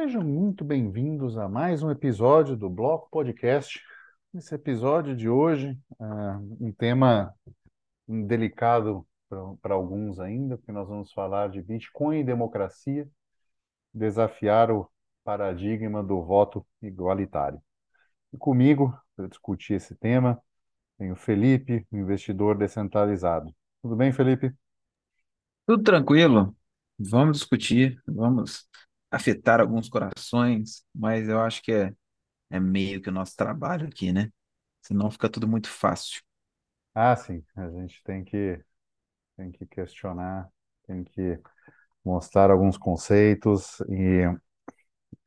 Sejam muito bem-vindos a mais um episódio do Bloco Podcast. Esse episódio de hoje, uh, um tema delicado para alguns ainda, porque nós vamos falar de Bitcoin e democracia, desafiar o paradigma do voto igualitário. E comigo, para discutir esse tema, tem o Felipe, um investidor descentralizado. Tudo bem, Felipe? Tudo tranquilo. Vamos discutir, vamos afetar alguns corações, mas eu acho que é, é meio que o nosso trabalho aqui, né? Senão fica tudo muito fácil. Ah, sim, a gente tem que, tem que questionar, tem que mostrar alguns conceitos e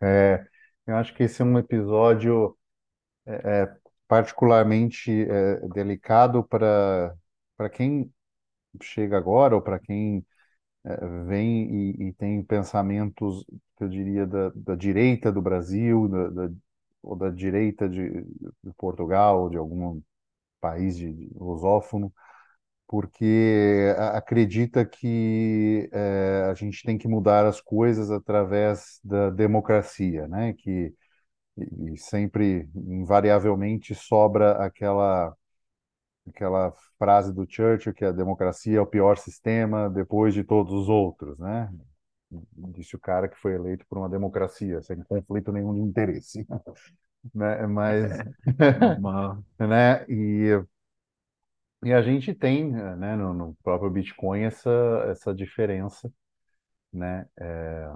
é, eu acho que esse é um episódio é, é particularmente é, delicado para para quem chega agora ou para quem é, vem e, e, tem pensamentos, eu diria, da, da direita do Brasil, da, da, ou da direita de, de Portugal, de algum país de, de lusófono, porque acredita que é, a gente tem que mudar as coisas através da democracia, né? Que e sempre, invariavelmente, sobra aquela aquela frase do Churchill que a democracia é o pior sistema depois de todos os outros, né? Disse o cara que foi eleito por uma democracia, sem conflito nenhum de interesse, né? Mas, né? E e a gente tem, né, no, no próprio Bitcoin essa essa diferença, né? É,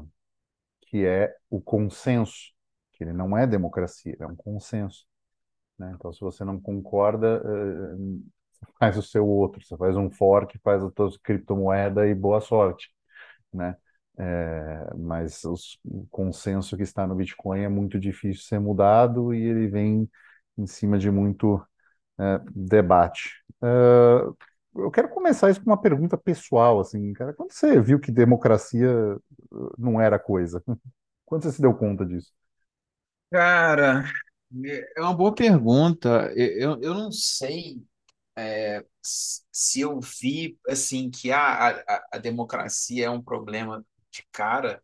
que é o consenso, que ele não é democracia, é um consenso. Né? Então, se você não concorda, uh, faz o seu outro, você faz um fork, faz a tua criptomoeda e boa sorte, né? É, mas os, o consenso que está no Bitcoin é muito difícil ser mudado e ele vem em cima de muito é, debate. Uh, eu quero começar isso com uma pergunta pessoal, assim, cara, quando você viu que democracia não era coisa? Quando você se deu conta disso? Cara, é uma boa pergunta. Eu, eu não sei é, se eu vi assim que a, a, a democracia é um problema de cara.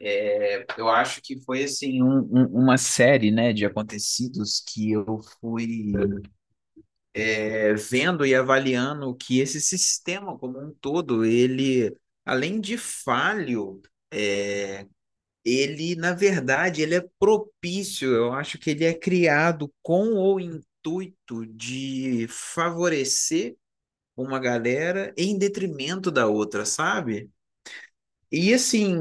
É, eu acho que foi assim um, um- uma série, né, de acontecidos que eu fui é, vendo e avaliando que esse sistema como um todo, ele, além de falho, é, ele, na verdade, ele é propício, eu acho que ele é criado com o intuito de favorecer uma galera em detrimento da outra, sabe? E assim,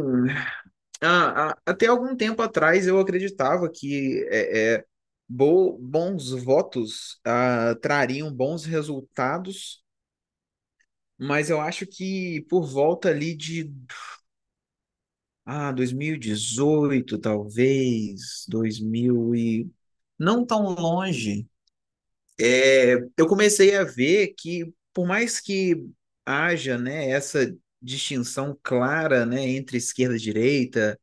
a- a- até algum tempo atrás eu acreditava que é, é, bo- bons votos ah, trariam bons resultados, mas eu acho que por volta ali de Ah, 2018, talvez, 2000 e não tão longe. É, eu comecei a ver que, por mais que haja, né, essa distinção clara, né, entre esquerda e direita,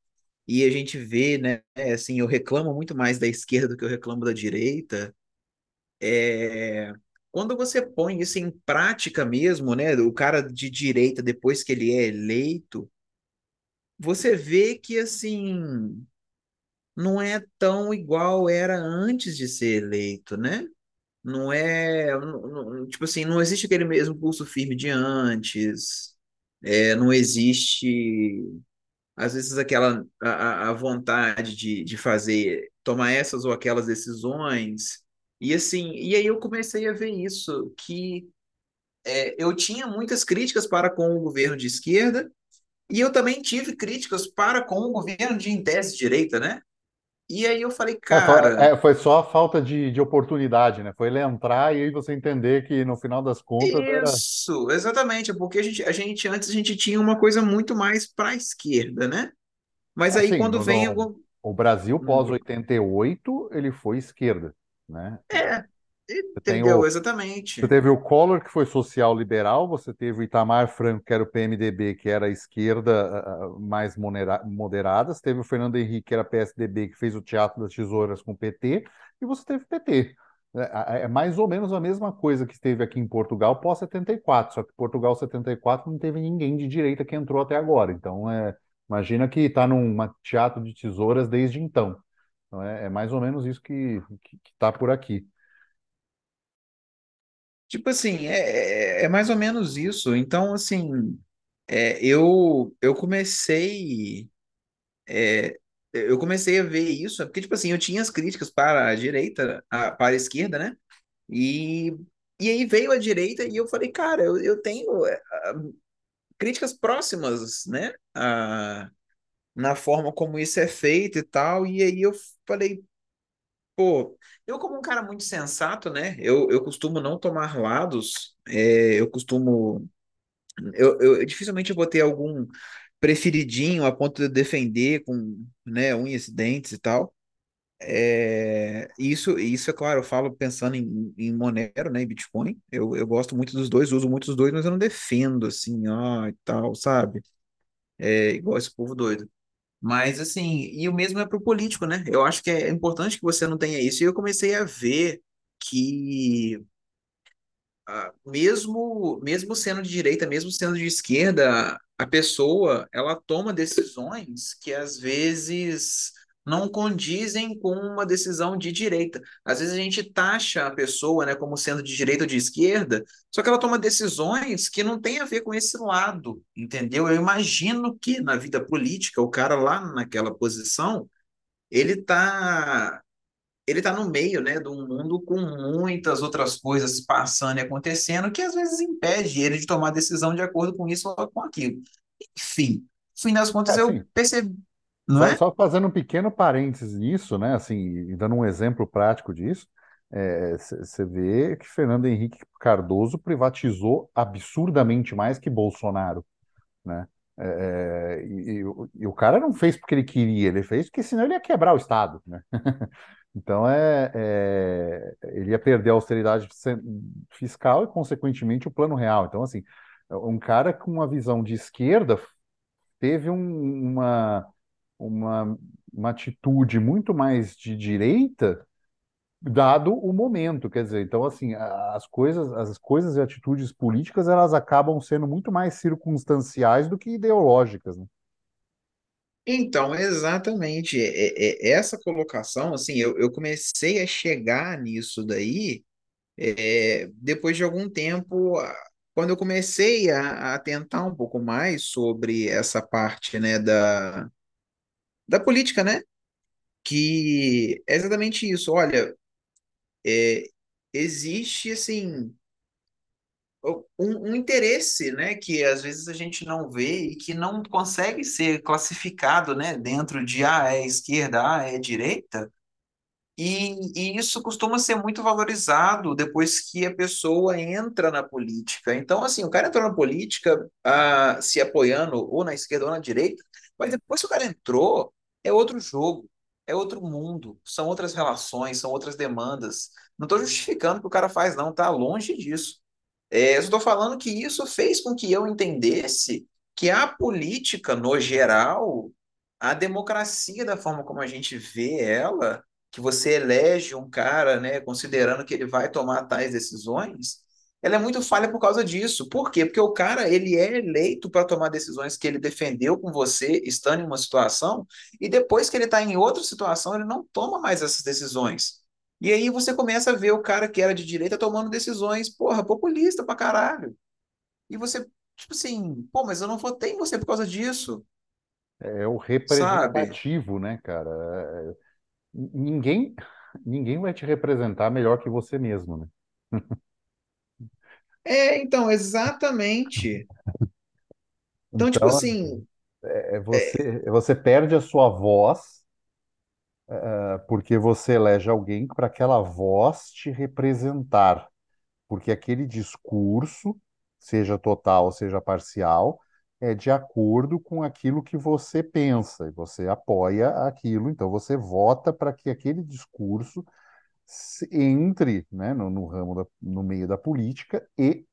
e a gente vê, né, assim, eu reclamo muito mais da esquerda do que eu reclamo da direita. É, quando você põe isso em prática mesmo, né, o cara de direita, depois que ele é eleito, você vê que, assim não é tão igual era antes de ser eleito, né? Não é, não- não- tipo assim, não existe aquele mesmo pulso firme de antes, é, não existe, às vezes, aquela a, a vontade de, de fazer, tomar essas ou aquelas decisões. E assim, e aí eu comecei a ver isso, que é, eu tinha muitas críticas para com o governo de esquerda, e eu também tive críticas para com o governo de, em tese, direita, né? E aí eu falei, É, cara, é, foi só a falta de, de oportunidade, né? Foi ele entrar e aí você entender que no final das contas era. Isso, exatamente, porque a gente, a gente antes a gente tinha uma coisa muito mais para a esquerda, né? Mas aí Assim, quando vem no- algum. o Brasil Hum, pós-88, ele foi esquerda, né? É, entendeu? o, Você Exatamente. teve o Collor, que foi social-liberal, você teve o Itamar Franco, que era o PMDB, que era a esquerda mais moderada, você teve o Fernando Henrique, que era PSDB, que fez o Teatro das Tesouras com o PT, e você teve o PT. É, é mais ou menos a mesma coisa que esteve aqui em Portugal pós-74, só que Portugal 74 não teve ninguém de direita que entrou até agora. Então, é, Imagina que está num teatro de tesouras desde então. Então é, é mais ou menos isso que está por aqui. Tipo assim, é, é é mais ou menos isso. Então, assim, é, eu, eu comecei. é, eu comecei a ver isso, porque, tipo assim, eu tinha as críticas para a direita, a- para a esquerda, né? E, e aí veio a direita e eu falei, cara, eu, eu tenho é, críticas próximas, né? A, na forma como isso é feito e tal. E aí eu falei, pô, eu como um cara muito sensato, né? Eu, eu costumo não tomar lados, é, eu costumo. Eu, eu dificilmente eu vou ter algum preferidinho a ponto de defender com, né, unhas e dentes e tal. É, isso, isso é claro, eu falo pensando em, em Monero, né, em Bitcoin. Eu, eu gosto muito dos dois, uso muito dos dois, mas eu não defendo assim, ó, e tal, sabe? É igual esse povo doido. Mas assim, e o mesmo é para o político, né? Eu acho que é importante que você não tenha isso. E eu comecei a ver que ah, mesmo mesmo sendo de direita, mesmo sendo de esquerda, a pessoa ela toma decisões que às vezes não condizem com uma decisão de direita. Às vezes a gente taxa a pessoa, né, como sendo de direita ou de esquerda, só que ela toma decisões que não têm a ver com esse lado, entendeu? Eu imagino que na vida política, o cara lá naquela posição, ele tá ele está no meio, né, de um mundo com muitas outras coisas passando e acontecendo que às vezes impede ele de tomar decisão de acordo com isso ou com aquilo. Enfim, no fim das É contas eu assim, percebi, só, é? só fazendo um pequeno parênteses nisso, né? Assim, e dando um exemplo prático disso, você vê que Fernando Henrique Cardoso privatizou absurdamente mais que Bolsonaro, né? É, é, e, e o e o cara não fez porque ele queria, ele fez porque senão ele ia quebrar o Estado, né? Então é, é, ele ia perder a austeridade fiscal e, consequentemente, o plano real. Então, assim, um cara com uma visão de esquerda teve um- uma, uma, uma atitude muito mais de direita, dado o momento. Quer dizer, então, assim, as coisas, as coisas e atitudes políticas, elas acabam sendo muito mais circunstanciais do que ideológicas, né? Então, exatamente, é, é- é essa colocação, assim, eu, eu comecei a chegar nisso daí é, depois de algum tempo, quando eu comecei a, a tentar um pouco mais sobre essa parte, né, da, da política, né? que é exatamente isso. Olha, é, existe assim um, um interesse, né, que às vezes a gente não vê e que não consegue ser classificado, né, dentro de ah, é esquerda, ah, é direita. E, e isso costuma ser muito valorizado depois que a pessoa entra na política. Então, assim, o cara entrou na política, ah, se apoiando ou na esquerda ou na direita, mas depois que o cara entrou, é outro jogo, é outro mundo, são outras relações, são outras demandas. Não estou justificando o que o cara faz, não, tá longe disso. É, estou falando que isso fez com que eu entendesse que a política, no geral, a democracia, da forma como a gente vê ela, que você elege um cara, né, considerando que ele vai tomar tais decisões, ela é muito falha por causa disso. Por quê? Porque o cara, ele é eleito para tomar decisões que ele defendeu com você, estando em uma situação, e depois que ele está em outra situação, ele não toma mais essas decisões. E aí você começa a ver o cara que era de direita tomando decisões, porra, populista pra caralho. E você, tipo assim, pô, mas eu não votei em você por causa disso, É o sabe? representativo, né, cara? É, ninguém, ninguém vai te representar melhor que você mesmo, né? É, então, exatamente. Então, tipo Então, assim, é você, você perde a sua voz, é, porque você elege alguém para aquela voz te representar, porque aquele discurso, seja total, seja parcial, é de acordo com aquilo que você pensa, e você apoia aquilo, então você vota para que aquele discurso entre, né, no, no ramo da, no meio da política e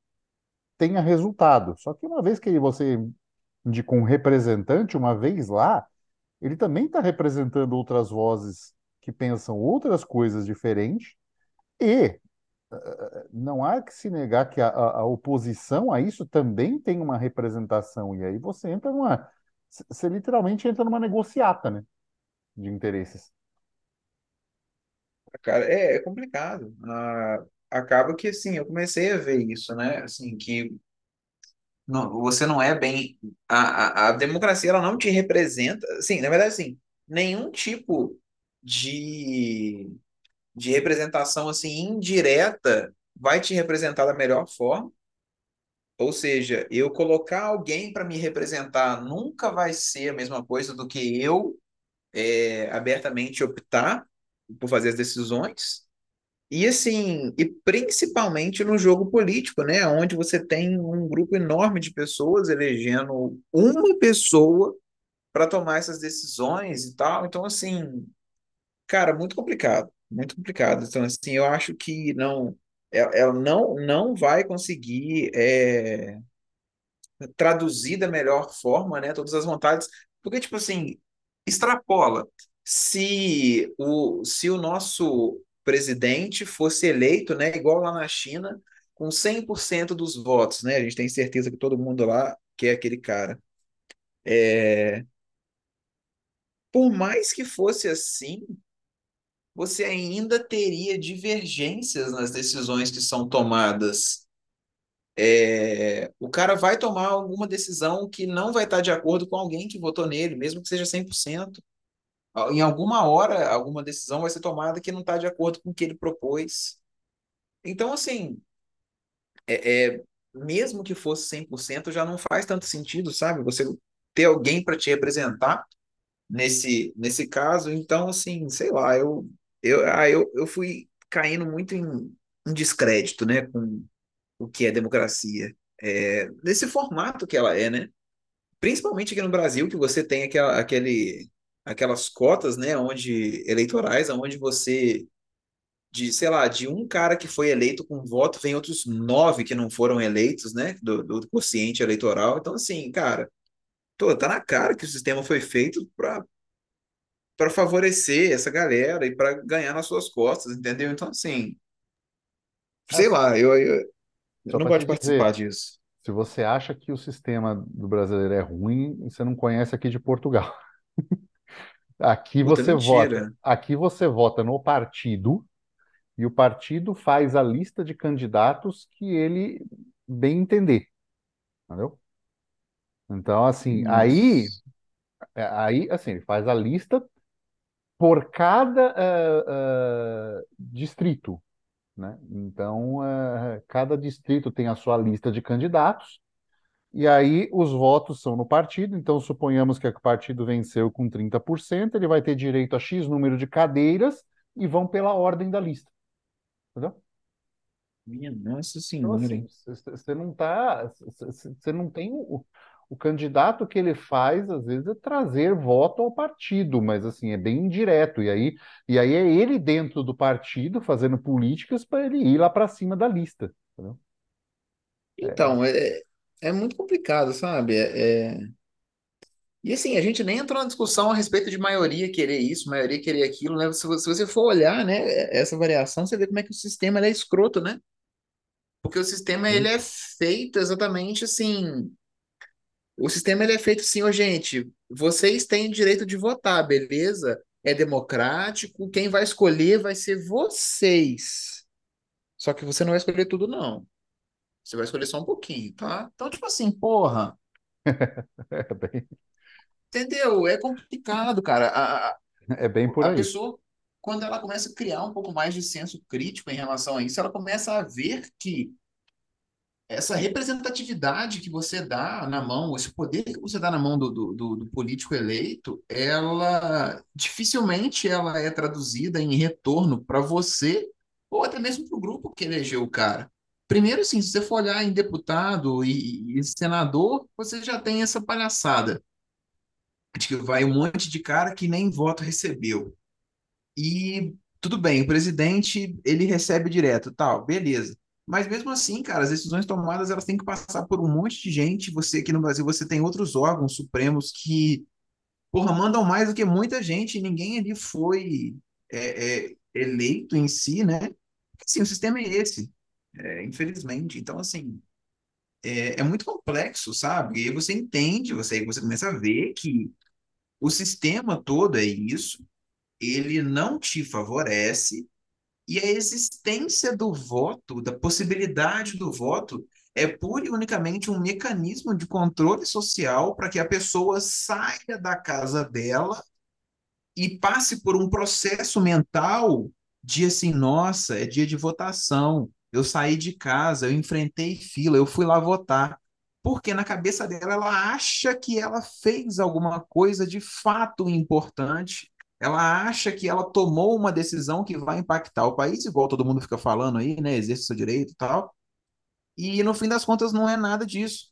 tenha resultado. Só que uma vez que você indicou um representante, uma vez lá, ele também está representando outras vozes que pensam outras coisas diferentes e não há que se negar que a, a- a oposição a isso também tem uma representação. E aí você entra numa você literalmente entra numa negociata, né, de interesses. Cara, é, é complicado. Ah, acaba que, assim, eu comecei a ver isso, né? Assim, que não, você não é bem... A, a, a democracia, ela não te representa... Sim, na verdade, assim, nenhum tipo de, de representação, assim, indireta vai te representar da melhor forma. Ou seja, eu colocar alguém para me representar nunca vai ser a mesma coisa do que eu é, abertamente optar por fazer as decisões. E assim, e principalmente no jogo político, né, onde você tem um grupo enorme de pessoas elegendo uma pessoa para tomar essas decisões e tal. Então, assim, cara, muito complicado, muito complicado. Então, assim, eu acho que não, ela não, não vai conseguir é, traduzir da melhor forma, né, todas as vontades, porque, tipo assim, extrapola. Se o, se o nosso presidente fosse eleito, né, igual lá na China, com 100% dos votos, né, a gente tem certeza que todo mundo lá quer aquele cara. É, por mais que fosse assim, você ainda teria divergências nas decisões que são tomadas. É, o cara vai tomar alguma decisão que não vai estar de acordo com alguém que votou nele, mesmo que seja 100%. Em alguma hora, alguma decisão vai ser tomada que não está de acordo com o que ele propôs. Então, assim, é, é, mesmo que fosse 100%, já não faz tanto sentido, sabe? Você ter alguém para te representar nesse, nesse caso. Então, assim, sei lá, eu, eu, ah, eu, eu fui caindo muito em, em descrédito, né, com o que é democracia. É, nesse formato que ela é, né? Principalmente aqui no Brasil, que você tem aquela, aquele, aquelas cotas, né, onde eleitorais, onde você de, sei lá, de um cara que foi eleito com voto, vem outros nove que não foram eleitos, né, do, do quociente eleitoral. Então, assim, cara, tô, tá na cara que o sistema foi feito para para favorecer essa galera e para ganhar nas suas costas, entendeu? Então, assim, sei lá, eu, eu, eu não para gosto te de participar dizer, disso. se você acha que o sistema do brasileiro é ruim, você não conhece aqui de Portugal. Aqui Puta, você vota, mentira. aqui você vota no partido e o partido faz a lista de candidatos que ele bem entender, entendeu? Então, assim, aí, Nossa. é, aí, assim, ele faz a lista por cada eh, eh, distrito, né? Então, eh, cada distrito tem a sua lista de candidatos e aí os votos são no partido. Então, suponhamos que o partido venceu com 30%, ele vai ter direito a X número de cadeiras e vão pela ordem da lista, entendeu? Minha Nossa Então, Senhora, assim, você não tá, você não tem o, o candidato que ele faz, às vezes, é trazer voto ao partido, mas assim, é bem indireto. E aí, e aí é ele dentro do partido fazendo políticas para ele ir lá para cima da lista, entendeu? Então, é, é muito complicado, sabe? É, é- E assim, a gente nem entrou na discussão a respeito de maioria querer isso, maioria querer aquilo, né? Se, vo- se você for olhar, né, essa variação, você vê como é que o sistema ele é escroto, né? Porque o sistema ele Sim. é feito exatamente assim. O sistema ele é feito assim, ó, gente, vocês têm direito de votar, beleza? É democrático, quem vai escolher vai ser vocês. Só que você não vai escolher tudo, não. Você vai escolher só um pouquinho, tá? Então, tipo assim, porra, É bem, entendeu? É complicado, cara. A, a é bem por a aí. pessoa, quando ela começa a criar um pouco mais de senso crítico em relação a isso, ela começa a ver que essa representatividade que você dá na mão, esse poder que você dá na mão do, do, do- do político eleito, ela dificilmente ela é traduzida em retorno para você ou até mesmo para o grupo que elegeu o cara. Primeiro, assim, se você for olhar em deputado e, e senador, você já tem essa palhaçada de que vai um monte de cara que nem voto recebeu. E tudo bem, o presidente, ele recebe direto, tal, beleza. Mas mesmo assim, cara, as decisões tomadas, elas têm que passar por um monte de gente. Você aqui no Brasil, você tem outros órgãos supremos que, porra, mandam mais do que muita gente ninguém ali foi é, é, eleito em si, né? Sim, o sistema é esse, é, infelizmente. Então, assim, é, é muito complexo, sabe? E aí você entende, você, você começa a ver que o sistema todo é isso, ele não te favorece, e a existência do voto, da possibilidade do voto, é pura e unicamente um mecanismo de controle social para que a pessoa saia da casa dela e passe por um processo mental de assim, nossa, é dia de votação. Eu saí de casa, eu enfrentei fila, eu fui lá votar. Porque na cabeça dela, ela acha que ela fez alguma coisa de fato importante. Ela acha que ela tomou uma decisão que vai impactar o país, igual todo mundo fica falando aí, né? Exerce seu direito e tal. E no fim das contas, não é nada disso.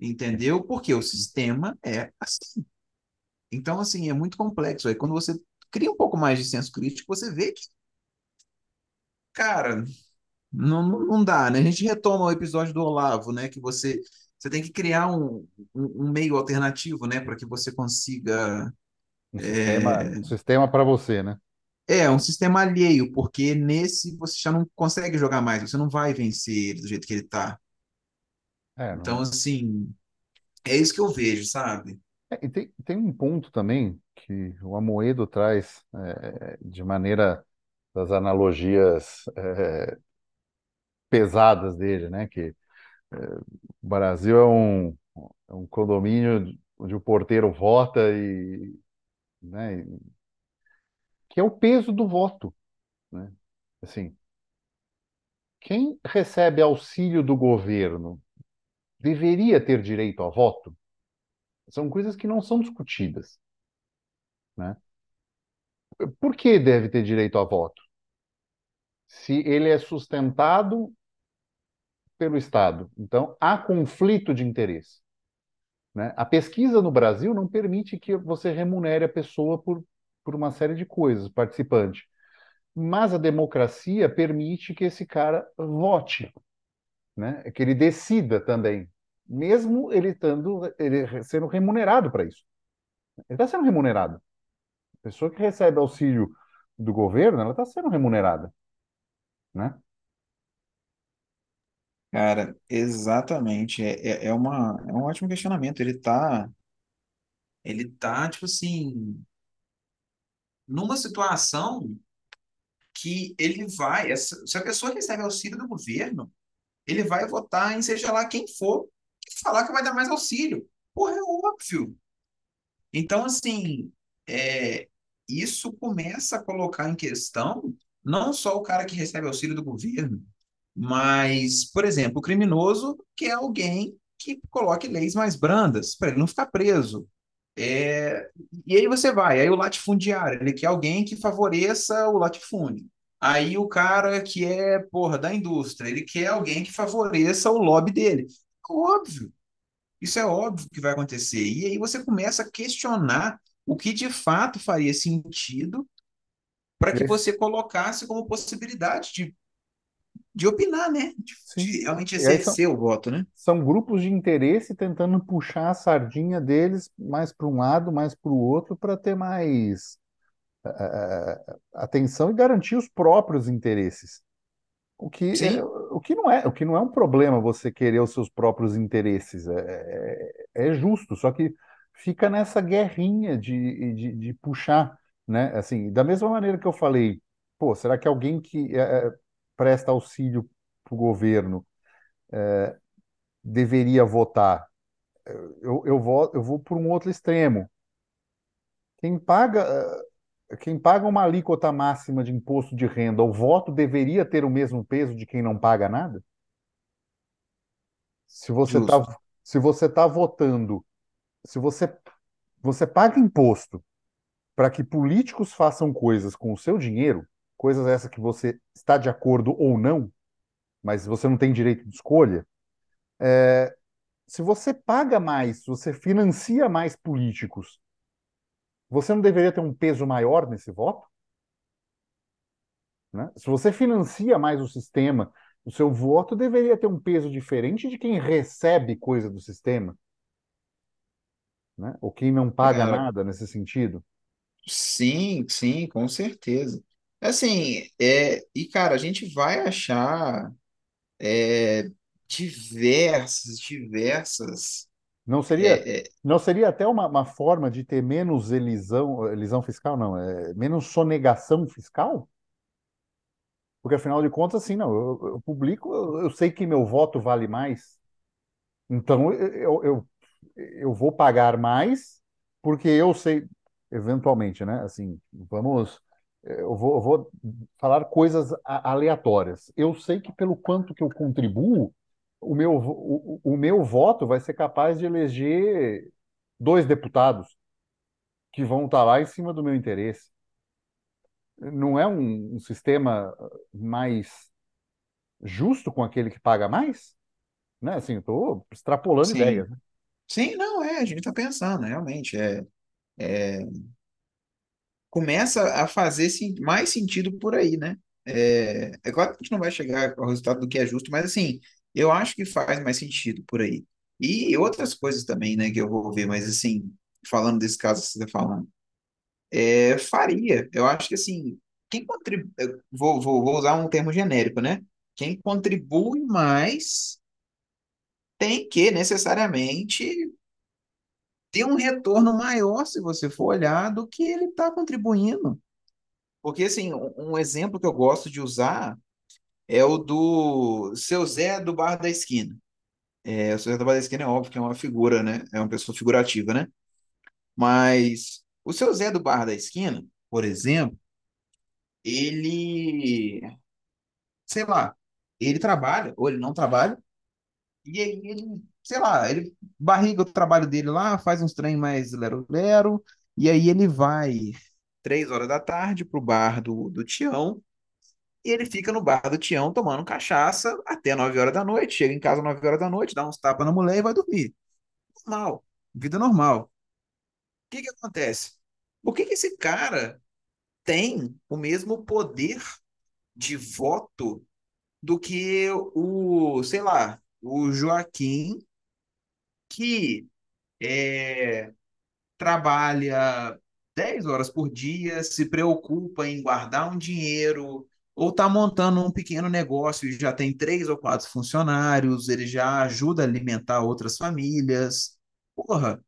Entendeu? Porque o sistema é assim. Então, assim, é muito complexo. Aí quando você cria um pouco mais de senso crítico, você vê que, cara, não, não não dá, né? A gente retoma o episódio do Olavo, né? Que você, você tem que criar um, um, um meio alternativo, né? Para que você consiga. Um sistema, É, um sistema para você, né? é, um sistema alheio, porque nesse você já não consegue jogar mais, você não vai vencer ele do jeito que ele tá. É, Então, não. assim, é isso que eu vejo, sabe? É, e tem, tem um ponto também que o Amoedo traz é, de maneira das analogias é, pesadas dele, né? Que o Brasil é um, é um condomínio onde o porteiro vota e, né, que é o peso do voto, né? Assim, quem recebe auxílio do governo deveria ter direito a voto? São coisas que não são discutidas, né? Por que deve ter direito a voto? Se ele é sustentado pelo Estado. Então, há conflito de interesse, né? A pesquisa no Brasil não permite que você remunere a pessoa por, por uma série de coisas, participante. Mas a democracia permite que esse cara vote, né? Que ele decida também, mesmo ele estando ele sendo remunerado para isso. Ele está sendo remunerado. A pessoa que recebe auxílio do governo, ela está sendo remunerada, né? Cara, exatamente. É, é, é uma, é um ótimo questionamento. Ele tá, ele tá, tipo assim, numa situação que ele vai, essa- se a pessoa recebe auxílio do governo, ele vai votar em seja lá quem for, e falar que vai dar mais auxílio. Porra, é óbvio. Então, assim, é, isso começa a colocar em questão não só o cara que recebe auxílio do governo, mas, por exemplo, o criminoso que é alguém que coloque leis mais brandas para ele não ficar preso. É, e aí você vai, aí o latifundiário, ele quer alguém que favoreça o latifúndio. Aí o cara que é, porra, da indústria, ele quer alguém que favoreça o lobby dele. Óbvio, isso é óbvio que vai acontecer. E aí você começa a questionar o que de fato faria sentido para que Esse- você colocasse como possibilidade de, de opinar, né? De, de realmente E aí são, exercer o voto, né? são grupos de interesse tentando puxar a sardinha deles mais para um lado, mais para o outro, para ter mais eh, atenção e garantir os próprios interesses. O que é, o que não é, o que não é um problema você querer os seus próprios interesses. É, é, é justo, só que fica nessa guerrinha de, de, de puxar, né? Assim, da mesma maneira que eu falei, pô, será que alguém que é, é, presta auxílio para o governo deveria votar? Eu, eu vou, eu vou por um outro extremo. Quem paga, quem paga uma alíquota máxima de imposto de renda, o voto deveria ter o mesmo peso de quem não paga nada? Se você está se você tá votando, se você, você paga imposto para que políticos façam coisas com o seu dinheiro, coisas essas que você está de acordo ou não, mas você não tem direito de escolha, se você paga mais, se você financia mais políticos, você não deveria ter um peso maior nesse voto? né? Se você financia mais o sistema, o seu voto deveria ter um peso diferente de quem recebe coisa do sistema, né? Ou quem não paga Cara, nada nesse sentido. sim, sim, com certeza. Assim, é, e cara, a gente vai achar diversas, diversas. Não seria, É, é, não seria até uma, uma forma de ter menos elisão, elisão fiscal, não, é menos sonegação fiscal? Porque afinal de contas, assim, não, eu, eu publico, eu, eu sei que meu voto vale mais, então eu, eu, eu vou pagar mais, porque eu sei, eventualmente, né? Assim, vamos, eu vou, eu vou falar coisas aleatórias. Eu sei que pelo quanto que eu contribuo, o meu, o, o meu voto vai ser capaz de eleger dois deputados que vão estar lá em cima do meu interesse. Não é um, um sistema mais justo com aquele que paga mais? Né? Assim, eu estou extrapolando ideias, sim, né? Sim, não é, a gente está pensando, realmente, é, é, começa a fazer mais sentido por aí, né? É, é claro que a gente não vai chegar ao resultado do que é justo, mas assim, eu acho que faz mais sentido por aí. E outras coisas também, né, que eu vou ver, mas assim, falando desse caso que você está falando, é, faria. Eu acho que assim, quem contribui, vou, vou, vou usar um termo genérico, né? Quem contribui mais tem que necessariamente ter um retorno maior, se você for olhar, do que ele está contribuindo. Porque, assim, um exemplo que eu gosto de usar é o do seu Zé do Bar da Esquina. É, o seu Zé do Bar da Esquina é óbvio que é uma figura, né? É uma pessoa figurativa, né? Mas o seu Zé do Bar da Esquina, por exemplo, ele, sei lá, ele trabalha ou ele não trabalha, e aí ele, sei lá, ele barriga o trabalho dele lá, faz uns trem mais lero-lero, e aí ele vai três horas da tarde pro bar do, do Tião, E ele fica no bar do Tião tomando cachaça até 9 horas da noite. Chega em casa 9 horas da noite, dá uns tapas na mulher e vai dormir. Normal. Vida normal. O que que acontece? Por que que esse cara tem o mesmo poder de voto do que o, sei lá, o Joaquim, que é, trabalha 10 horas por dia, se preocupa em guardar um dinheiro, ou está montando um pequeno negócio e já tem três ou quatro funcionários, ele já ajuda a alimentar outras famílias. Porra,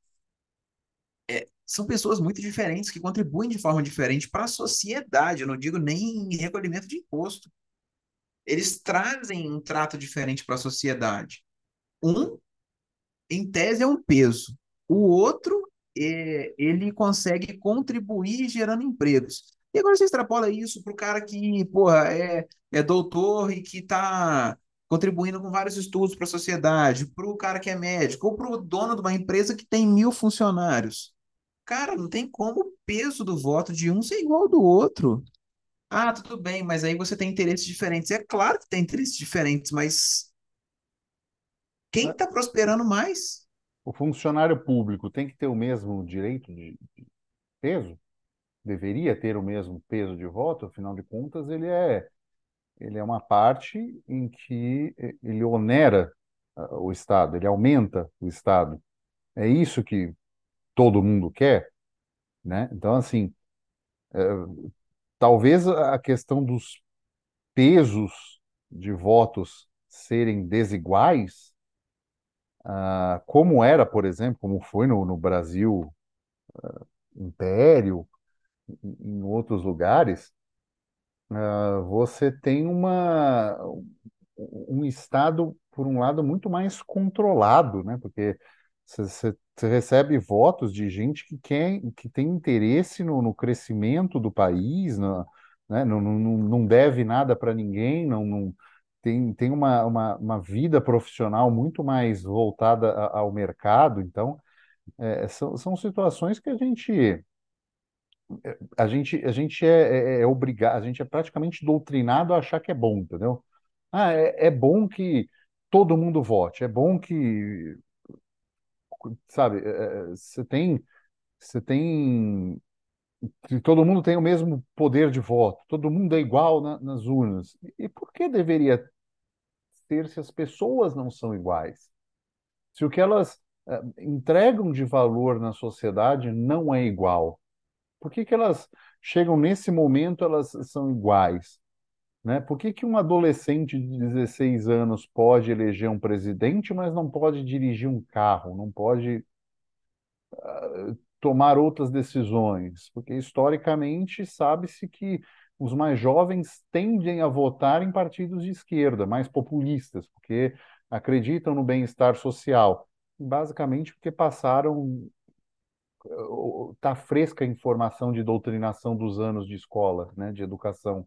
são pessoas muito diferentes que contribuem de forma diferente para a sociedade. Eu não digo nem em recolhimento de imposto. Eles trazem um trato diferente para a sociedade. Um em tese, é um peso. O outro, é, ele consegue contribuir gerando empregos. E agora você extrapola isso para o cara que, porra, é, é doutor e que está contribuindo com vários estudos para a sociedade, para o cara que é médico, ou para o dono de uma empresa que tem mil funcionários. Cara, não tem como o peso do voto de um ser igual ao do outro. Ah, tudo bem, mas aí você tem interesses diferentes. É claro que tem interesses diferentes, mas quem está prosperando mais? O funcionário público tem que ter o mesmo direito de peso? Deveria ter o mesmo peso de voto? Afinal de contas, ele é, ele é uma parte em que eh, ele onera ah, o Estado, ele aumenta o Estado. É isso que todo mundo quer, né? Então, assim, talvez a questão dos pesos de votos serem desiguais, ah, como era, por exemplo, como foi no, no Brasil Império, em em outros lugares, ah, você tem uma, um Estado, por um lado, muito mais controlado, né? Porque você você- recebe votos de gente que quer, que tem interesse no, no crescimento do país, na- né? Não, não, não não deve nada para ninguém, não, não- tem, tem uma, uma, uma vida profissional muito mais voltada a- ao mercado. Então, é, são, são situações que a gente a gente, a gente é, é, é obrigado, a gente é praticamente doutrinado a achar que é bom, entendeu? Ah, é, é bom que todo mundo vote, é bom que, sabe, é, é, você tem, você tem, todo mundo tem o mesmo poder de voto, todo mundo é igual na- nas urnas. E por que deveria ser se as pessoas não são iguais? Se o que elas entregam de valor na sociedade não é igual, por que que elas chegam nesse momento, elas são iguais? Né? Por que que um adolescente de 16 anos pode eleger um presidente, mas não pode dirigir um carro, não pode tomar outras decisões? Porque historicamente sabe-se que os mais jovens tendem a votar em partidos de esquerda, mais populistas, porque acreditam no bem-estar social, basicamente porque passaram está fresca a informação de doutrinação dos anos de escola, né, de educação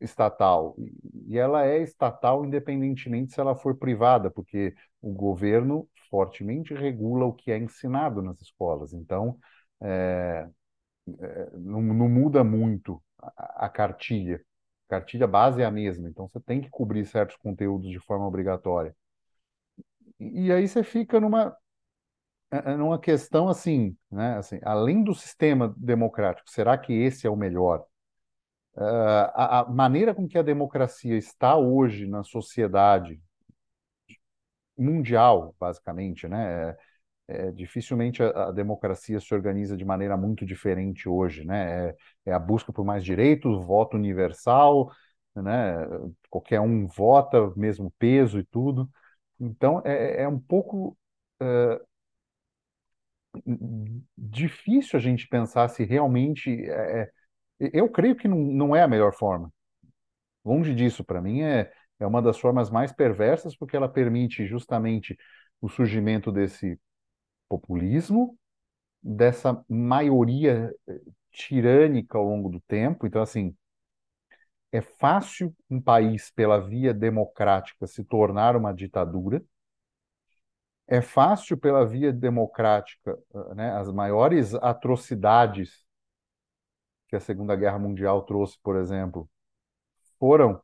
estatal. E ela é estatal independentemente se ela for privada, porque o governo fortemente regula o que é ensinado nas escolas. Então, é, é, não, não, muda muito a, a cartilha. A cartilha base é a mesma, então você tem que cobrir certos conteúdos de forma obrigatória. E, e aí você fica numa, é, é numa questão assim, né? Assim, além do sistema democrático, será que esse é o melhor? Uh, a, a, maneira com que a democracia está hoje na sociedade mundial, basicamente, né? É, é, dificilmente a, a, democracia se organiza de maneira muito diferente hoje, né? É, é, a busca por mais direitos, voto universal, né? Qualquer um vota, mesmo peso e tudo. Então é, é um pouco uh, difícil a gente pensar se realmente é, é eu creio que não, é a melhor forma. Longe disso, para mim, é, é uma das formas mais perversas, porque ela permite justamente o surgimento desse populismo, dessa maioria eh, tirânica ao longo do tempo. Então, assim, é fácil um país, pela via democrática, se tornar uma ditadura. É fácil, pela via democrática, eh, né, as maiores atrocidades que a Segunda Guerra Mundial trouxe, por exemplo, foram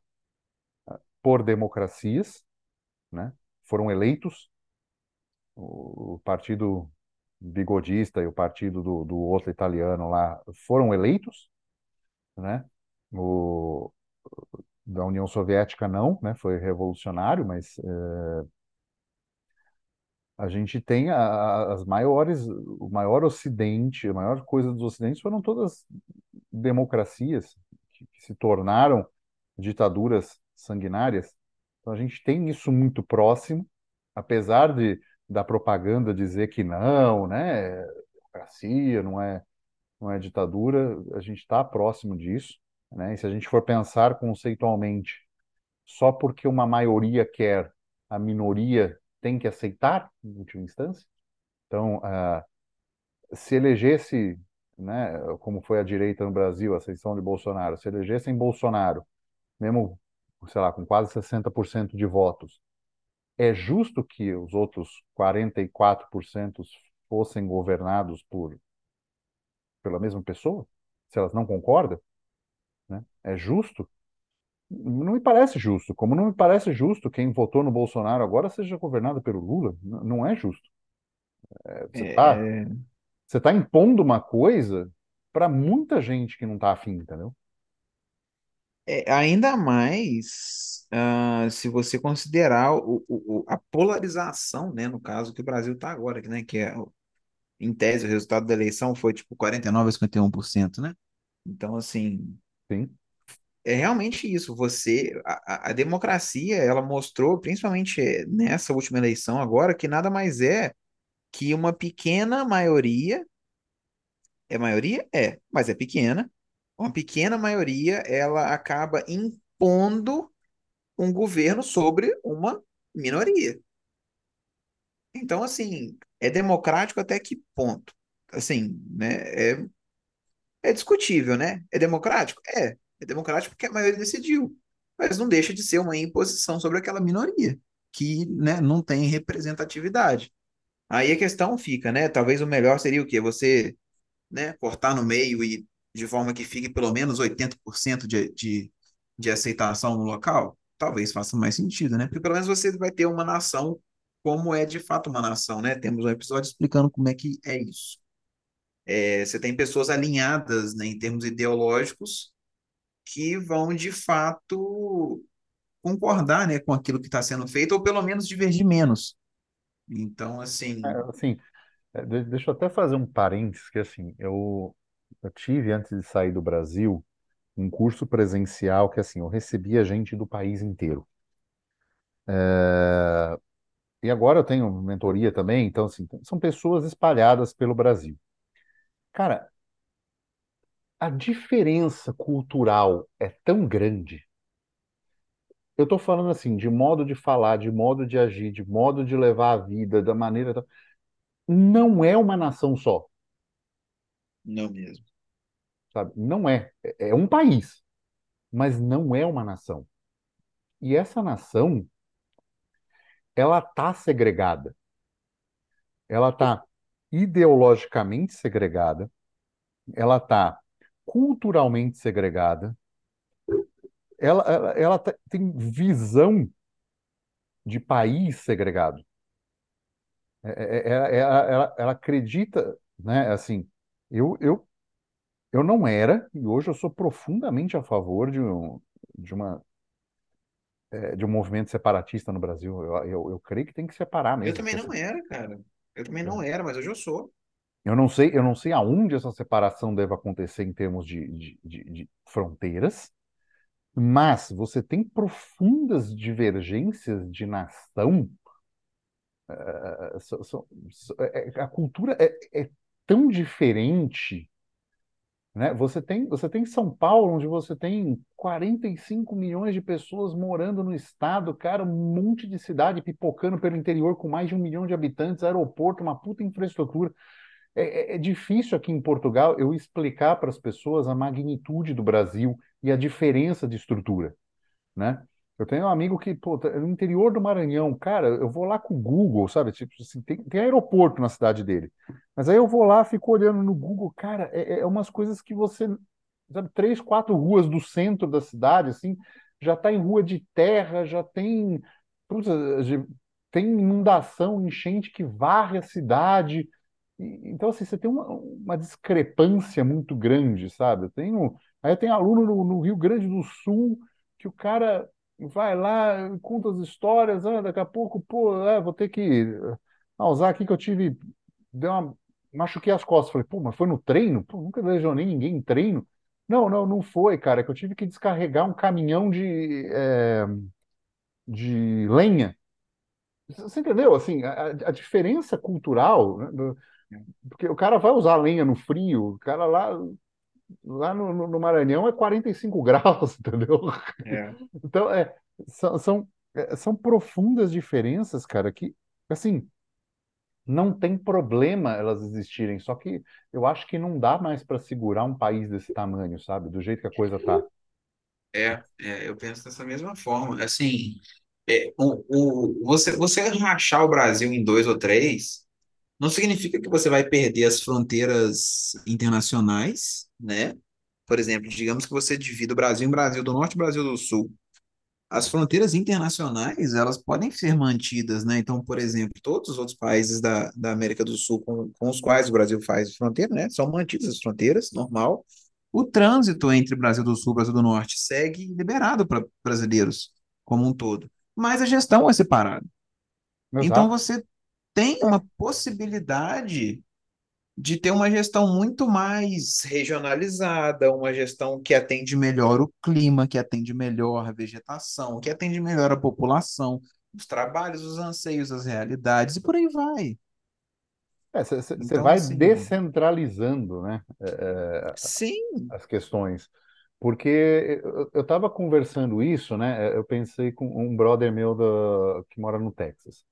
por democracias, né? Foram eleitos. O, partido bigodista e o partido do, do outro italiano lá foram eleitos, né? O, da União Soviética não, né? Foi revolucionário, mas é, a gente tem a, as maiores, o maior ocidente, a maior coisa dos ocidentes foram todas democracias que, que se tornaram ditaduras sanguinárias. Então a gente tem isso muito próximo, apesar de da propaganda dizer que não, né, democracia não é não é ditadura, a gente está próximo disso, né? E se a gente for pensar conceitualmente, só porque uma maioria quer, a minoria tem que aceitar, em última instância. Então, uh, se elegesse né, como foi a direita no Brasil, a ascensão de Bolsonaro, se elegessem Bolsonaro, mesmo, sei lá, com quase 60% de votos, é justo que os outros 44% fossem governados por pela mesma pessoa? Se elas não concordam? Né? É justo? Não me parece justo. Como não me parece justo quem votou no Bolsonaro agora seja governado pelo Lula. Não é justo. É, você está É, você tá impondo uma coisa para muita gente que não está afim, entendeu? é, ainda mais ah, se você considerar o, o- a polarização, né, no caso que o Brasil está agora, que, né, que é, em tese o resultado da eleição foi tipo 49 a 51%, né? Então, assim, Sim. É realmente isso. Você, a, a democracia, ela mostrou, principalmente nessa última eleição agora, que nada mais é que uma pequena maioria, é maioria? É, mas é pequena. Uma pequena maioria, ela acaba impondo um governo sobre uma minoria. Então, assim, é democrático até que ponto? Assim, né? É, é discutível, né? É democrático? É. É democrático porque a maioria decidiu. Mas não deixa de ser uma imposição sobre aquela minoria, que, né, não tem representatividade. Aí a questão fica, né? Talvez o melhor seria o quê? Você, né, cortar no meio e de forma que fique pelo menos 80% de, de, de aceitação no local? Talvez faça mais sentido, né? Porque pelo menos você vai ter uma nação como é de fato uma nação, né? Temos um episódio explicando como é que é isso. É, você tem pessoas alinhadas, né, em termos ideológicos que vão de fato concordar, né, com aquilo que está sendo feito ou pelo menos divergir menos. Então, É, assim, Assim, é, de- deixa eu até fazer um parênteses, que assim, eu, eu tive, antes de sair do Brasil, um curso presencial que assim, eu recebia gente do país inteiro. É, E agora eu tenho mentoria também, então assim, são pessoas espalhadas pelo Brasil. Cara, a diferença cultural é tão grande. Eu estou falando assim, de modo de falar, de modo de agir, de modo de levar a vida, da maneira. Não é uma nação só, Não mesmo. sabe? Não é. É é um país, mas não é uma nação. E essa nação, ela tá segregada. Ela tá ideologicamente segregada, ela tá culturalmente segregada, ela, ela, ela tá- tem visão de país segregado. É- é- é- ela, ela- ela acredita, né? Assim, eu, eu, eu não era, e hoje eu sou profundamente a favor de um, de uma, de um movimento separatista no Brasil. Eu, eu, eu creio que tem que separar Eu mesmo. também porque não era, cara. Eu também não era, mas hoje eu sou. Eu não sei, eu não sei aonde essa separação deve acontecer em termos de, de, de, de fronteiras, mas você tem profundas divergências de nação. eh, é- é- a cultura é, é tão diferente, né? Você tem, você tem São Paulo, onde você tem 45 milhões de pessoas morando no estado, cara, um monte de cidade pipocando pelo interior com mais de um milhão de habitantes, aeroporto, uma puta infraestrutura. É, é- é difícil aqui em Portugal eu explicar para as pessoas a magnitude do Brasil e a diferença de estrutura, né? Eu tenho um amigo que, pô, tá no interior do Maranhão, cara, eu vou lá com o Google, sabe? Tipo assim, tem, tem aeroporto na cidade dele. Mas aí eu vou lá, fico olhando no Google, cara, é, é umas coisas que você, sabe, três, quatro ruas do centro da cidade, assim, já está em rua de terra, já tem, putz, tem inundação, enchente que varre a cidade. Então, assim, você tem uma, uma discrepância muito grande, sabe? Eu tenho, aí tenho aluno no, no Rio Grande do Sul que o cara vai lá, conta as histórias, ah, daqui a pouco, pô, ah, vou ter que ah, usar aqui que eu tive, deu uma, machuquei as costas. Falei, pô, mas foi no treino? Pô, nunca lesionei ninguém em treino. Não, não, não foi, cara, é que eu tive que descarregar um caminhão de, eh, de lenha. Você entendeu? Assim, a, a diferença cultural, né, do- porque o cara vai usar lenha no frio, o cara lá, lá no, no- Maranhão é 45 graus, entendeu? É. Então, é, são, são, é, são profundas diferenças, cara, que, assim, não tem problema elas existirem, só que eu acho que não dá mais para segurar um país desse tamanho, sabe? Do jeito que a coisa tá. É, é, eu penso dessa mesma forma. Assim, é, o, o, você, você rachar o Brasil em dois ou três não significa que você vai perder as fronteiras internacionais, né? Por exemplo, digamos que você divida o Brasil em Brasil do Norte e Brasil do Sul. As fronteiras internacionais, elas podem ser mantidas, né? Então, por exemplo, todos os outros países da, da América do Sul com, com os quais o Brasil faz fronteira, né? São mantidas as fronteiras, normal. O trânsito entre Brasil do Sul e Brasil do Norte segue liberado para brasileiros como um todo. Mas a gestão é separada. Então, Exato. você tem uma possibilidade de ter uma gestão muito mais regionalizada, uma gestão que atende melhor o clima, que atende melhor a vegetação, que atende melhor a população, os trabalhos, os anseios, as realidades, e por aí vai. Você Então, vai assim, descentralizando, né, é, sim, as questões. Porque eu estava conversando isso, né? Eu pensei com um brother meu da- que mora no Texas.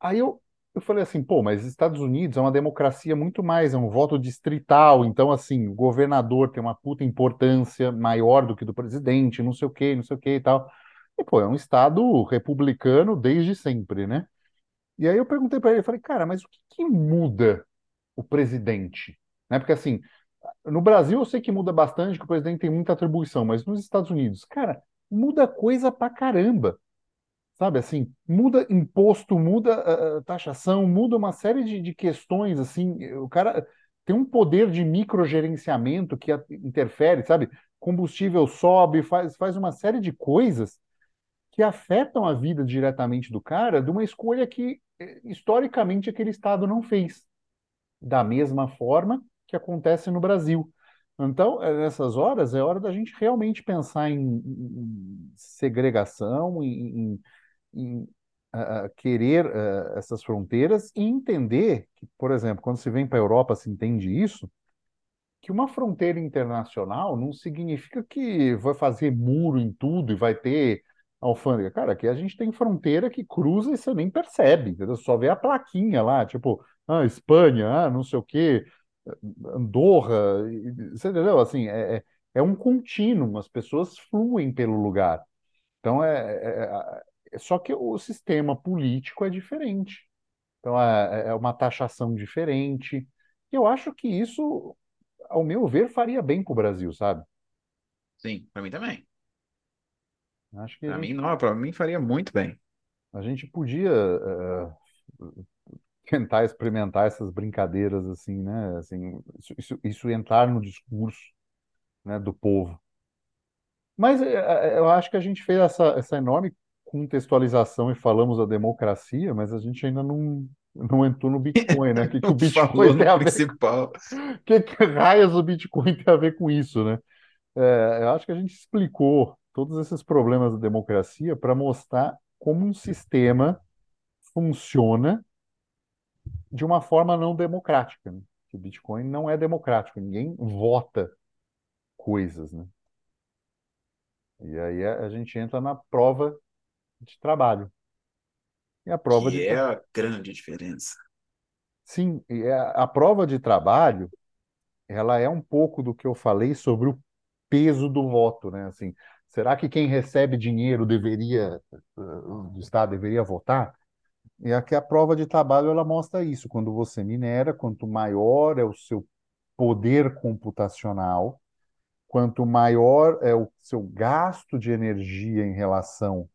Aí eu, eu falei assim, pô, mas Estados Unidos é uma democracia muito mais, é um voto distrital, então assim, o governador tem uma puta importância maior do que do presidente, não sei o quê, não sei o quê e tal. E, pô, é um estado republicano desde sempre, né? E aí eu perguntei para ele, falei, cara, mas o que que muda o presidente? Né? Porque assim, no Brasil eu sei que muda bastante, que o presidente tem muita atribuição, mas nos Estados Unidos, cara, muda coisa pra caramba. Sabe assim, muda imposto, muda ah, taxação, muda uma série de, de questões assim. O cara tem um poder de microgerenciamento que interfere, sabe? Combustível sobe, faz, faz uma série de coisas que afetam a vida diretamente do cara de uma escolha que eh, historicamente aquele estado não fez. Da mesma forma que acontece no Brasil. Então, nessas horas, é hora da gente realmente pensar em, em segregação, em, em ah, querer ah, essas fronteiras e entender que, por exemplo, quando se vem para a Europa, se entende isso, que uma fronteira internacional não significa que vai fazer muro em tudo e vai ter alfândega. Cara, aqui a gente tem fronteira que cruza e você nem percebe, entendeu? Só vê a plaquinha lá, tipo, ah, Espanha, ah, não sei o quê, Andorra, você entendeu? Assim, é, é é um contínuo, as pessoas fluem pelo lugar. Então, é- é- é- só que o sistema político é diferente. Então, é, é é uma taxação diferente. E eu acho que isso ao meu ver, faria bem para o Brasil, sabe? Sim, para mim também. Acho que Para mim, gente, não, para mim faria muito bem. a gente podia eh, tentar experimentar essas brincadeiras assim, né? Assim, isso, isso, isso entrar no discurso, né, do povo. Mas eu acho que a gente fez essa, essa enorme contextualização e falamos da democracia, mas a gente ainda não, não entrou no Bitcoin, né? O que, que o Bitcoin tem a ver? principal. O que, que raios o Bitcoin tem a ver com isso, né? É, eu acho que a gente explicou todos esses problemas da democracia para mostrar como um sistema funciona de uma forma não democrática, né? O Bitcoin não é democrático, ninguém vota coisas, né? E aí a, a gente entra na prova de trabalho. E a prova de Que é tra... a grande diferença. Sim, e a, a prova de trabalho, ela é um pouco do que eu falei sobre o peso do voto, né? Assim, será que quem recebe dinheiro deveria, eh, do Estado deveria votar? E aqui a prova de trabalho ela mostra isso. Quando você minera, quanto maior é o seu poder computacional, quanto maior é o seu gasto de energia em relação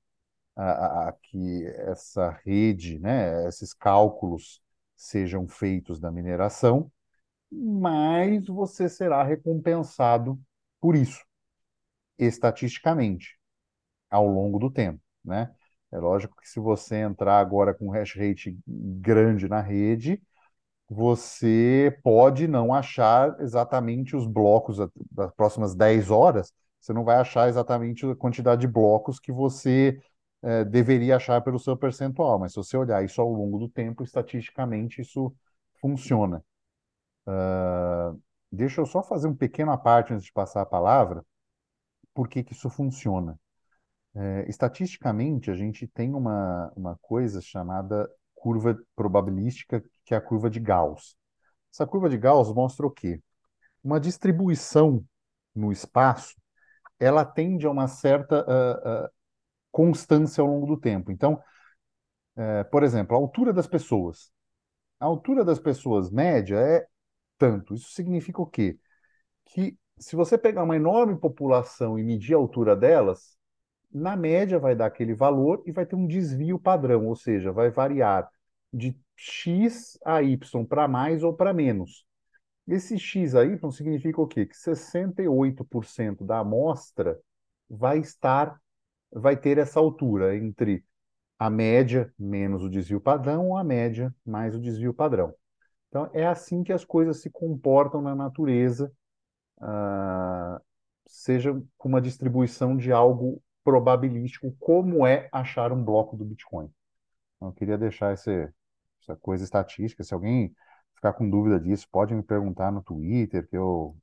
a, a, que essa rede, né, esses cálculos sejam feitos da mineração, mais você será recompensado por isso, estatisticamente, ao longo do tempo, né? É lógico que se você entrar agora com hash rate grande na rede, você pode não achar exatamente os blocos das próximas 10 horas, você não vai achar exatamente a quantidade de blocos que você eh, deveria achar pelo seu percentual, mas se você olhar isso ao longo do tempo, estatisticamente isso funciona. Deixa eu só fazer um pequeno parte antes de passar a palavra, por que que isso funciona. É, estatisticamente, a gente tem uma, uma coisa chamada curva probabilística, que é a curva de Gauss. Essa curva de Gauss mostra o quê? Uma distribuição no espaço, ela tende a uma certa ah, ah, constância ao longo do tempo. Então, eh, por exemplo, a altura das pessoas. A altura das pessoas média é tanto. Isso significa o quê? Que se você pegar uma enorme população e medir a altura delas, na média vai dar aquele valor e vai ter um desvio padrão, ou seja, vai variar de x a y para mais ou para menos. Esse x a y significa o quê? Que 68% da amostra vai estar, vai ter essa altura entre a média menos o desvio padrão ou a média mais o desvio padrão. Então, é assim que as coisas se comportam na natureza, ah, seja com uma distribuição de algo probabilístico, como é achar um bloco do Bitcoin. Então, eu queria deixar esse, essa coisa estatística. Se alguém ficar com dúvida disso, pode me perguntar no Twitter, que eu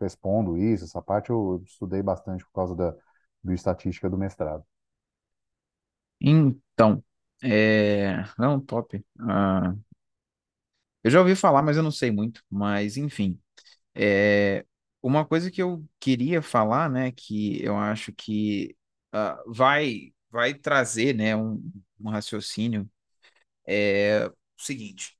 respondo isso. Essa parte eu estudei bastante por causa da do estatística do mestrado. Então, é... não, top. Ah, eu já ouvi falar, mas eu não sei muito. Mas, enfim, é... uma coisa que eu queria falar, né, que eu acho que ah, vai, vai trazer, né, um, um raciocínio é o seguinte.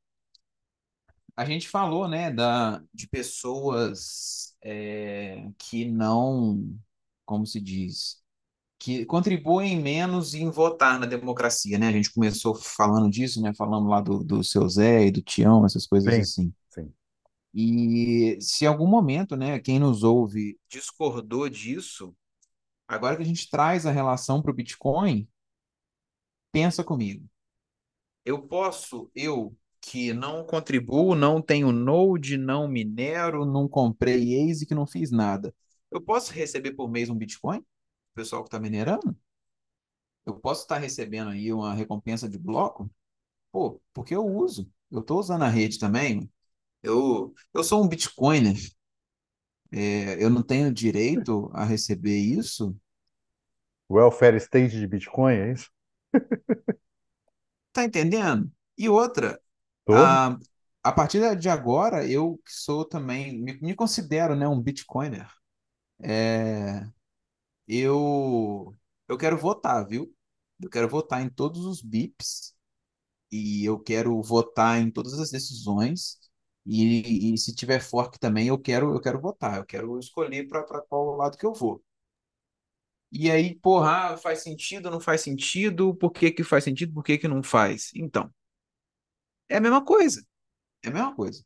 A gente falou, né, da, de pessoas é, que não, como se diz, que contribuem menos em votar na democracia, né? A gente começou falando disso, né? Falamos lá do, do seu Zé e do Tião, essas coisas Sim, assim. sim. E se em algum momento, né, quem nos ouve discordou disso, agora que a gente traz a relação para o Bitcoin, pensa comigo. Eu posso, eu que não contribuo, não tenho Node, não minero, não comprei ASIC, não fiz nada. Eu posso receber por mês um Bitcoin? O pessoal que está minerando? Eu posso estar recebendo aí uma recompensa de bloco? Pô, porque eu uso. Eu estou usando a rede também. Eu, eu sou um Bitcoiner. É, eu não tenho direito a receber isso? Welfare state de Bitcoin, é isso? Tá entendendo? E outra, a, a partir de agora, eu que sou também, me, me considero, né, um Bitcoiner. É, eu, eu quero votar, viu? Eu quero votar em todos os BIPs e eu quero votar em todas as decisões. E, e se tiver fork também, eu quero, eu quero votar, eu quero escolher para qual lado que eu vou. E aí, porra, ah, faz sentido, não faz sentido? Por que que faz sentido? Por que que não faz? Então, é a mesma coisa. É a mesma coisa.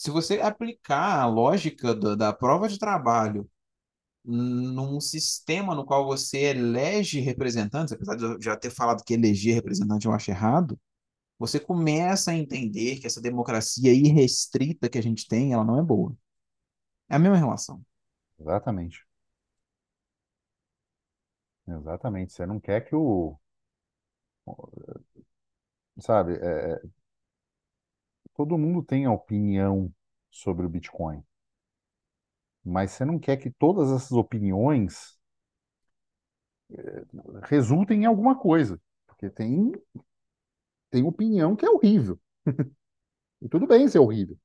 Se você aplicar a lógica da, da prova de trabalho num sistema no qual você elege representantes, apesar de eu já ter falado que eleger representante eu acho errado, você começa a entender que essa democracia irrestrita que a gente tem, ela não é boa. É a mesma relação. Exatamente. Exatamente. Você não quer que o, sabe, é, todo mundo tenha opinião sobre o Bitcoin, mas você não quer que todas essas opiniões resultem em alguma coisa, porque tem, tem opinião que é horrível. E tudo bem ser horrível.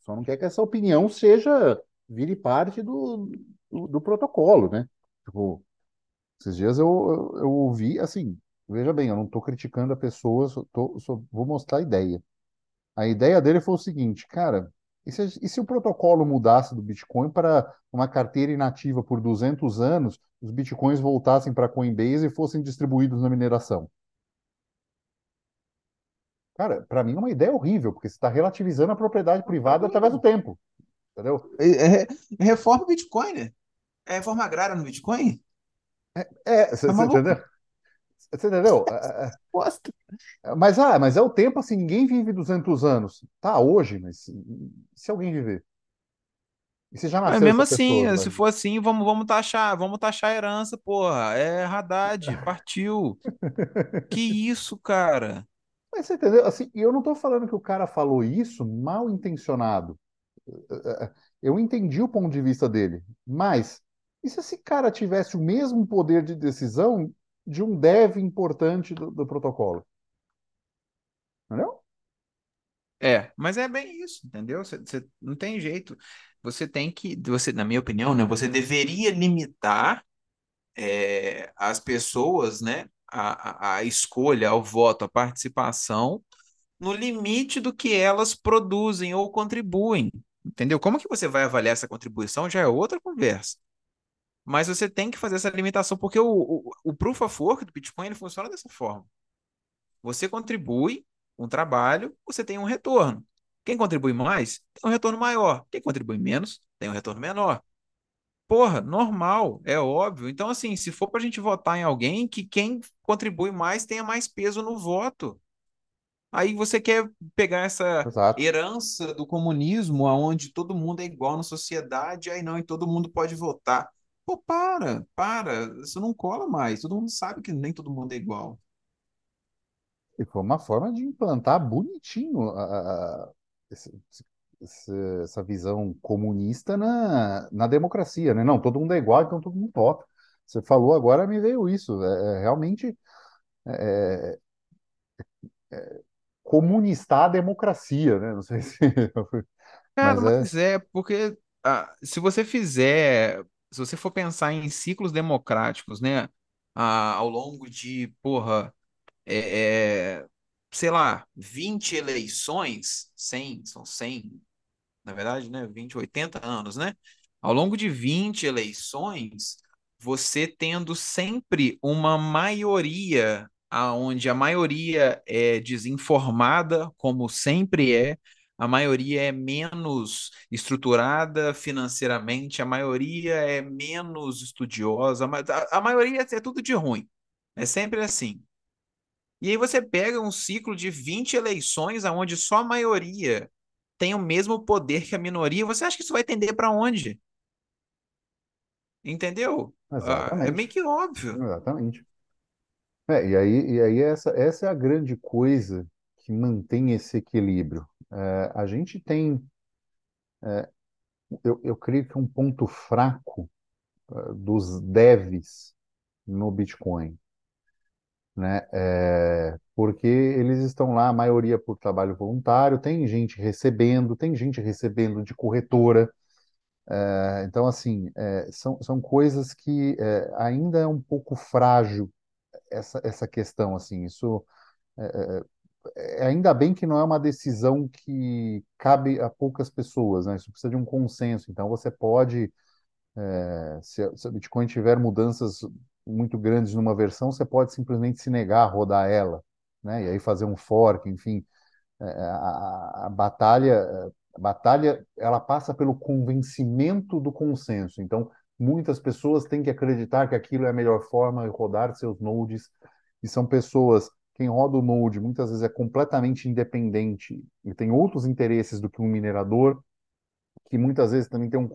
Só não quer que essa opinião seja, vire parte do, do, do protocolo, né? Tipo, esses dias eu, eu, eu ouvi, assim, veja bem, eu não estou criticando a pessoa, só, tô- só vou mostrar a ideia. A ideia dele foi o seguinte, cara, e se, e se o protocolo mudasse do Bitcoin para uma carteira inativa por 200 anos, os Bitcoins voltassem para Coinbase e fossem distribuídos na mineração? Cara, para mim é uma ideia horrível, porque você está relativizando a propriedade privada através do tempo, entendeu? É, é- é reforma Bitcoin, né? É reforma agrária no Bitcoin? É, você Tá entendeu? Você entendeu? É, é, é, Mas, ah, mas é o tempo assim, ninguém vive 200 anos. Tá, hoje, mas se se alguém viver? E se já Mas nasceu mesmo essa assim, pessoa? se vai- for assim, vamos, vamos taxar, vamos taxar a herança, porra. É Haddad, partiu. Que isso, cara? Mas você entendeu? Assim, e eu não estou falando que o cara falou isso mal intencionado. Eu entendi o ponto de vista dele. Mas, e se esse cara tivesse o mesmo poder de decisão de um dev importante do, do protocolo? Entendeu? É, mas é bem isso, entendeu? Você, não tem jeito. Você tem que, você, na minha opinião, né? Você deveria limitar é, as pessoas, né? A, a, a escolha, ao voto, a participação no limite do que elas produzem ou contribuem, entendeu? Como que você vai avaliar essa contribuição já é outra conversa. Mas você tem que fazer essa limitação, porque o, o, o Proof of Work do Bitcoin ele funciona dessa forma. Você contribui com um trabalho, você tem um retorno. Quem contribui mais, tem um retorno maior. Quem contribui menos, tem um retorno menor. Porra, normal, é óbvio. Então, assim, se for para a gente votar em alguém, que quem contribui mais tenha mais peso no voto. Aí você quer pegar essa Exato. herança do comunismo, onde todo mundo é igual na sociedade, aí não, e todo mundo pode votar. Pô, para, para, isso não cola mais. Todo mundo sabe que nem todo mundo é igual. E foi uma forma de implantar bonitinho a- a- esse- esse- essa visão comunista na, na democracia, né? Não, todo mundo é igual, então todo mundo vota. Você falou agora, me veio isso. É, é realmente é, comunistar a democracia, né? Não sei se. Cara, Mas é. mas é porque ah, se você fizer, se você for pensar em ciclos democráticos, né, ah, ao longo de, porra, é, é, sei lá, 20 eleições, 100, são 100 na verdade, né, 20, 80 anos, né? Ao longo de 20 eleições, você tendo sempre uma maioria, aonde a maioria é desinformada, como sempre é, a maioria é menos estruturada financeiramente, a maioria é menos estudiosa, a, a maioria é tudo de ruim. É sempre assim. E aí você pega um ciclo de 20 eleições onde só a maioria tem o mesmo poder que a minoria, você acha que isso vai tender para onde? Entendeu? Ah, é meio que óbvio. exatamente. É, e aí, e aí essa, essa é a grande coisa que mantém esse equilíbrio. É, a gente tem, eu, eu creio que é um ponto fraco, eh, dos devs no Bitcoin, né? É, porque eles estão lá, a maioria por trabalho voluntário, tem gente recebendo, tem gente recebendo de corretora. É, então, assim, é, são, são coisas que é, ainda é um pouco frágil essa, essa questão, assim, isso é, é, é, ainda bem que não é uma decisão que cabe a poucas pessoas, né? Isso precisa de um consenso. Então, você pode é, se, a Bitcoin tiver mudanças muito grandes numa versão, você pode simplesmente se negar a rodar ela, né? E aí fazer um fork, enfim. É, a, a batalha, a batalha, ela passa pelo convencimento do consenso. Então, muitas pessoas têm que acreditar que aquilo é a melhor forma de rodar seus nodes, e são pessoas quem roda o node muitas vezes é completamente independente e tem outros interesses do que um minerador, que muitas vezes também tem um,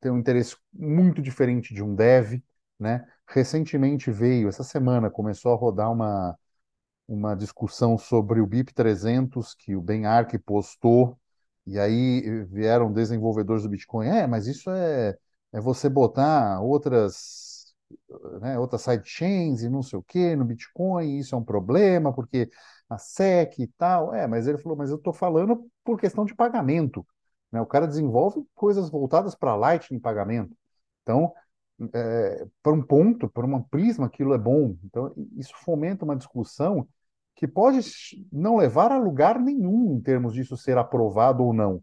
tem um interesse muito diferente de um dev, né? Recentemente veio, essa semana, começou a rodar uma, uma discussão sobre o BIP 300 que o Ben Ark postou, e aí vieram desenvolvedores do Bitcoin. É, mas isso é, é você botar outras, né, outras sidechains e não sei o que no Bitcoin, isso é um problema, porque a SEC e tal. É, mas ele falou, mas eu estou falando por questão de pagamento. Né? O cara desenvolve coisas voltadas para Lightning pagamento. Então, é, para um ponto, para uma prisma, aquilo é bom. Então, isso fomenta uma discussão que pode não levar a lugar nenhum em termos disso ser aprovado ou não.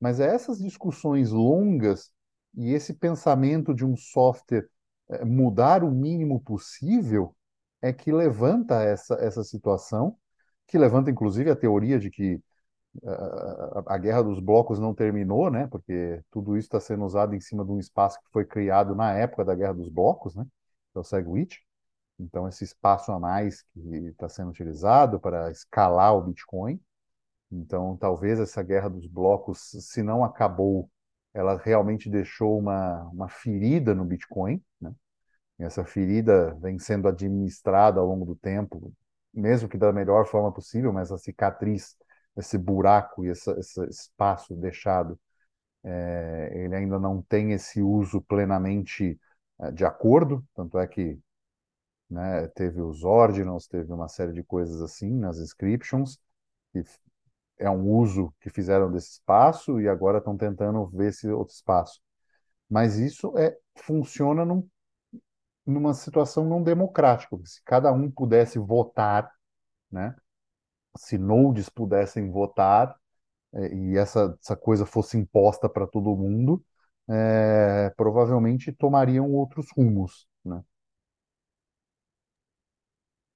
Mas é essas discussões longas e esse pensamento de um software mudar o mínimo possível é que levanta essa, essa situação, que levanta inclusive a teoria de que a, a guerra dos blocos não terminou, né? Porque tudo isso está sendo usado em cima de um espaço que foi criado na época da guerra dos blocos, né? Que é o SegWit. Então, esse espaço a mais que está sendo utilizado para escalar o Bitcoin. Então, talvez essa guerra dos blocos, se não acabou, ela realmente deixou uma, uma ferida no Bitcoin, né? Essa ferida vem sendo administrada ao longo do tempo, mesmo que da melhor forma possível, mas a cicatriz esse buraco e esse, esse espaço deixado, é, ele ainda não tem esse uso plenamente é, de acordo, tanto é que né, teve os ordinals, teve uma série de coisas assim nas inscriptions, que é um uso que fizeram desse espaço e agora estão tentando ver esse outro espaço. Mas isso é funciona num, numa situação não democrática, se cada um pudesse votar, né, se nodes pudessem votar é, e essa, essa coisa fosse imposta para todo mundo, é, provavelmente tomariam outros rumos, né?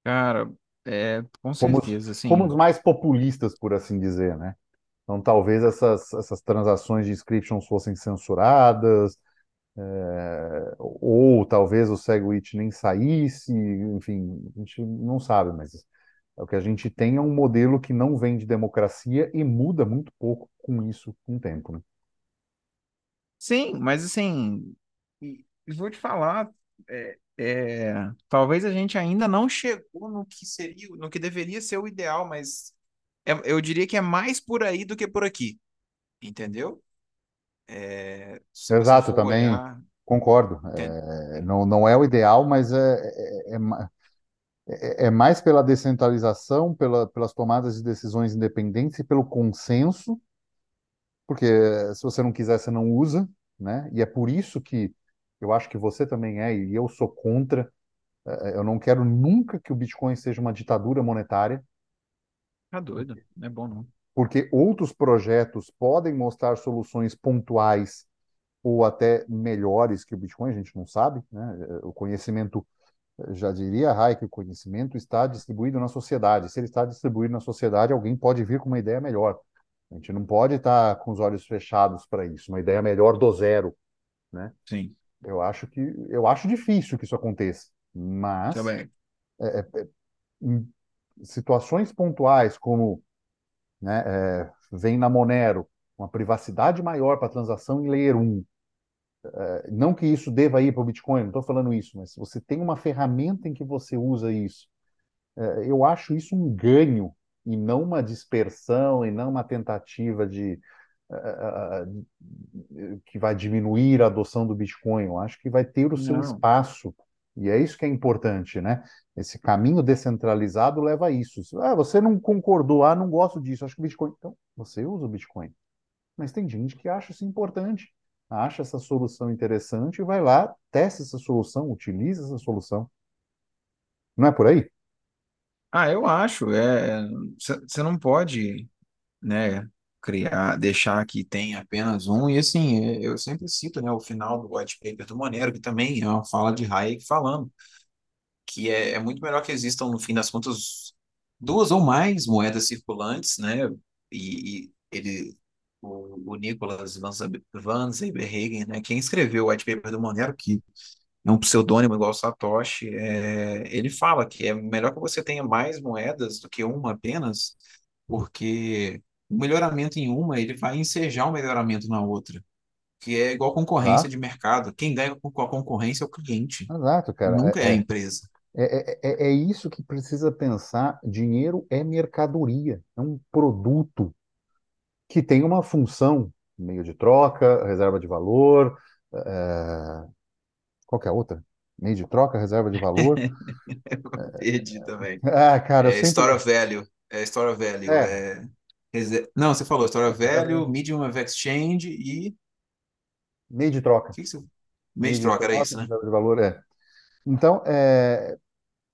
Cara, é, com Fomos, certeza, fomos assim. mais populistas, por assim dizer, né? Então, talvez essas, essas transações de inscriptions fossem censuradas, é, ou talvez o SegWit nem saísse, enfim, a gente não sabe, mas é o que a gente tem é um modelo que não vem de democracia e muda muito pouco com isso com o tempo, né? Sim, mas assim, vou te falar, é, é, talvez a gente ainda não chegou no que seria, no que deveria ser o ideal, mas é- eu diria que é mais por aí do que por aqui, entendeu? É, Exato, também olhar, concordo. É, não, não é o ideal, mas é, é, é- é mais pela descentralização, pela, pelas tomadas de decisões independentes e pelo consenso, porque se você não quiser, você não usa, né? E é por isso que eu acho que você também é, e eu sou contra. É, Eu não quero nunca que o Bitcoin seja uma ditadura monetária, Tá doido, não é bom não. porque outros projetos podem mostrar soluções pontuais ou até melhores que o Bitcoin, a gente não sabe, né? O conhecimento, já diria Rai, que o conhecimento está distribuído na sociedade. Se ele está distribuído na sociedade, alguém pode vir com uma ideia melhor. A gente não pode estar com os olhos fechados para isso, uma ideia melhor do zero, né? Sim, Eu acho que eu acho difícil que isso aconteça, mas também. situações pontuais, como né, é, vem na Monero, uma privacidade maior para transação em Layer 1, é, não que isso deva ir para o Bitcoin, não estou falando isso, mas se você tem uma ferramenta em que você usa isso, é, eu acho isso um ganho e não uma dispersão e não uma tentativa de que vai diminuir a adoção do Bitcoin. Eu acho que vai ter o seu Não. espaço. E é isso que é importante, né? Esse caminho descentralizado leva a isso. Ah, você não concordou, ah, não gosto disso, acho que o Bitcoin. Então, você usa o Bitcoin. Mas tem gente que acha isso importante, acha essa solução interessante e vai lá, testa essa solução, utiliza essa solução. Não é por aí? Ah, eu acho. É, você não pode, né, criar, deixar que tem apenas um. E assim, é, eu sempre cito, né, o final do white paper do Monero, que também é uma fala de Hayek falando que é, é muito melhor que existam, no fim das contas, duas ou mais moedas circulantes, né? E, e ele, o, o Nicholas Van Zeberhagen, né? Quem escreveu o white paper do Monero, que é um pseudônimo igual Satoshi, é, ele fala que é melhor que você tenha mais moedas do que uma apenas, porque o melhoramento em uma, ele vai ensejar o melhoramento na outra, que é igual concorrência Tá? de mercado. Quem ganha com a concorrência é o cliente, Exato, cara. nunca é a É, empresa. é, é, é é isso que precisa pensar. Dinheiro é mercadoria, é um produto que tem uma função, meio de troca, reserva de valor, é, qual que é a outra? Meio de troca, reserva de valor. Perdi também. Ah, cara, É sempre. Store of Value. É Store of Value. É, É... Não, você falou reserva, Value, Medium of Exchange e. O meio de troca. que que você. Meio Meio de troca, era isso, né? de valor, é. Então, é,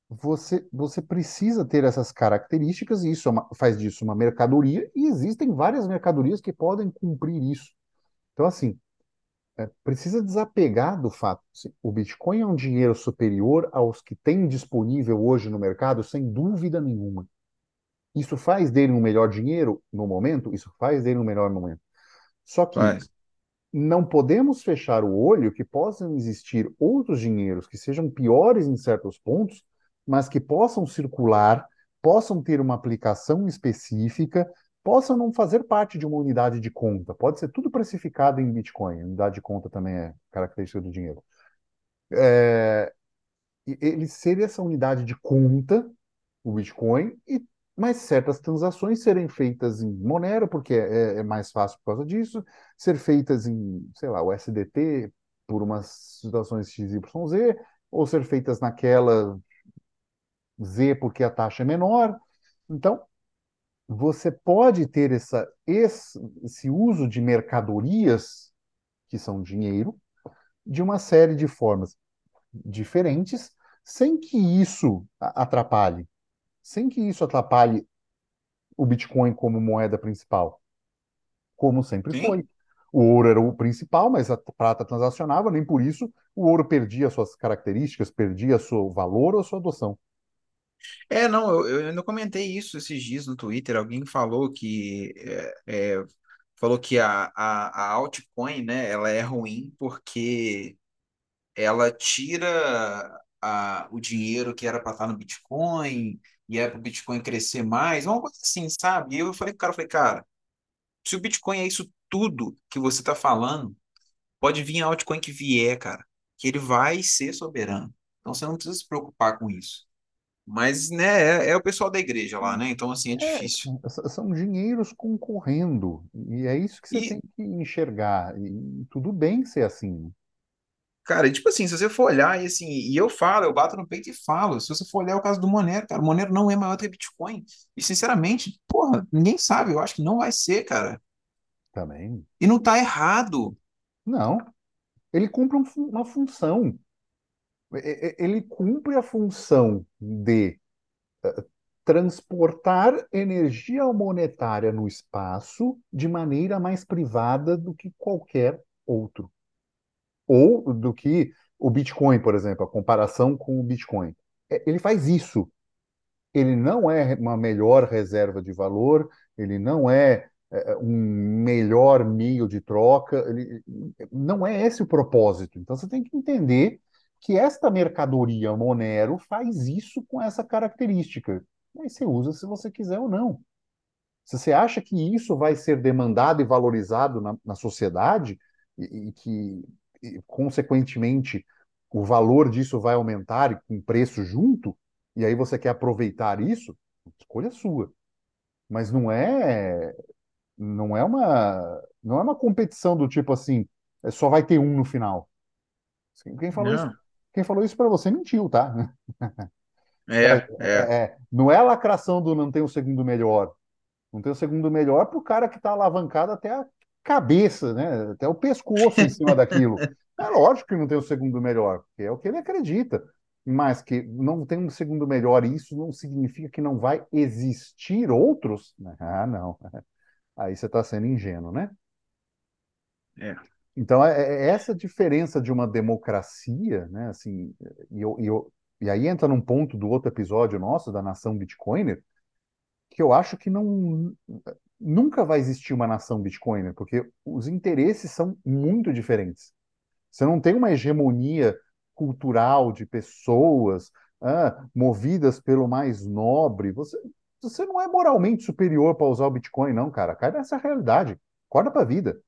você, você precisa ter essas características e isso é uma- faz disso uma mercadoria e existem várias mercadorias que podem cumprir isso. Então, assim, é, precisa desapegar do fato. assim, o Bitcoin é um dinheiro superior aos que tem disponível hoje no mercado, sem dúvida nenhuma. Isso faz dele um melhor dinheiro no momento? Isso faz dele um melhor momento. Só que Faz. não podemos fechar o olho que possam existir outros dinheiros que sejam piores em certos pontos, mas que possam circular, possam ter uma aplicação específica, possam não fazer parte de uma unidade de conta. Pode ser tudo precificado em Bitcoin. Unidade de conta também é característica do dinheiro. É, ele ser essa unidade de conta, o Bitcoin, e mas certas transações serem feitas em Monero, porque é, é mais fácil por causa disso, ser feitas em, sei lá, o SDT por umas situações XYZ, ou ser feitas naquela Z porque a taxa é menor. Então, você pode ter essa, esse, esse uso de mercadorias, que são dinheiro, de uma série de formas diferentes, sem que isso atrapalhe, sem que isso atrapalhe o Bitcoin como moeda principal, como sempre Sim. foi. O ouro era o principal, mas a prata transacionava, nem por isso o ouro perdia suas características, perdia seu valor ou sua adoção. É, não, eu, eu ainda comentei isso esses dias no Twitter. Alguém falou que. é, é, falou que a, a, a altcoin, né, ela é ruim porque ela tira a, o dinheiro que era para estar no Bitcoin e é para o Bitcoin crescer mais, uma coisa assim, sabe? E eu falei pro cara, eu falei, cara, se o Bitcoin é isso tudo que você está falando, pode vir a altcoin que vier, cara, que ele vai ser soberano. Então você não precisa se preocupar com isso. Mas, né, é, é o pessoal da igreja lá, né? Então, assim, é É, difícil. são dinheiros concorrendo, e é isso que você E, tem que enxergar. E tudo bem ser assim cara, e tipo assim, se você for olhar, e assim, e eu falo, eu bato no peito e falo, se você for olhar o caso do Monero, cara, o Monero não é maior do que Bitcoin. E, sinceramente, porra, ninguém sabe, eu acho que não vai ser, cara. também. E não tá errado. Não, ele cumpre um uma função. Ele cumpre a função de transportar energia monetária no espaço de maneira mais privada do que qualquer outro. Ou do que o Bitcoin, por exemplo, a comparação com o Bitcoin. É, Ele faz isso. Ele não é uma melhor reserva de valor, ele não é, é, um melhor meio de troca, ele, não é esse o propósito. Então você tem que entender que esta mercadoria Monero faz isso com essa característica. Aí você usa se você quiser ou não. Se você acha que isso vai ser demandado e valorizado na, na sociedade, e, e que, e, consequentemente, o valor disso vai aumentar e com preço junto, e aí você quer aproveitar isso, escolha sua. Mas não é não é uma não é uma competição do tipo assim, é, só vai ter um no final. Quem falou isso, Não. quem falou isso para você mentiu, tá? É, é. É, é, não é a lacração do não tem o segundo melhor. Não tem o segundo melhor para o cara que está alavancado até a cabeça, né? Até o pescoço em cima daquilo. É lógico que não tem o segundo melhor, porque é o que ele acredita. Mas que não tem um segundo melhor, e isso não significa que não vai existir outros? Ah, não. Aí você está sendo ingênuo, né? É. Então, é, é essa diferença de uma democracia, né? Assim, e, eu, e, eu, e aí entra num ponto do outro episódio nosso, da nação Bitcoiner, que eu acho que não nunca vai existir uma nação Bitcoiner, porque os interesses são muito diferentes. Você não tem uma hegemonia cultural de pessoas ah, movidas pelo mais nobre. Você, você não é moralmente superior para usar o Bitcoin, não, cara. Cai nessa realidade. Acorda para a vida,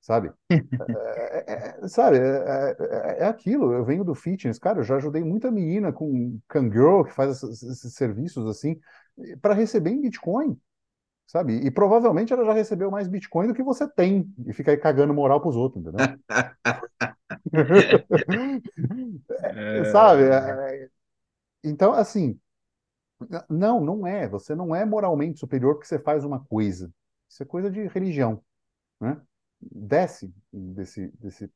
sabe? É, é, é, sabe, é, é, é aquilo. Eu venho do fitness, cara. Eu já ajudei muita menina com Kangirl, que faz esses, esses serviços assim, para receber em Bitcoin, sabe? E provavelmente ela já recebeu mais Bitcoin do que você tem e fica aí cagando moral para os outros, entendeu? Sabe? É, É, Então, assim, não, não é. Você não é moralmente superior porque você faz uma coisa. Isso é coisa de religião, né? Desce desse, desse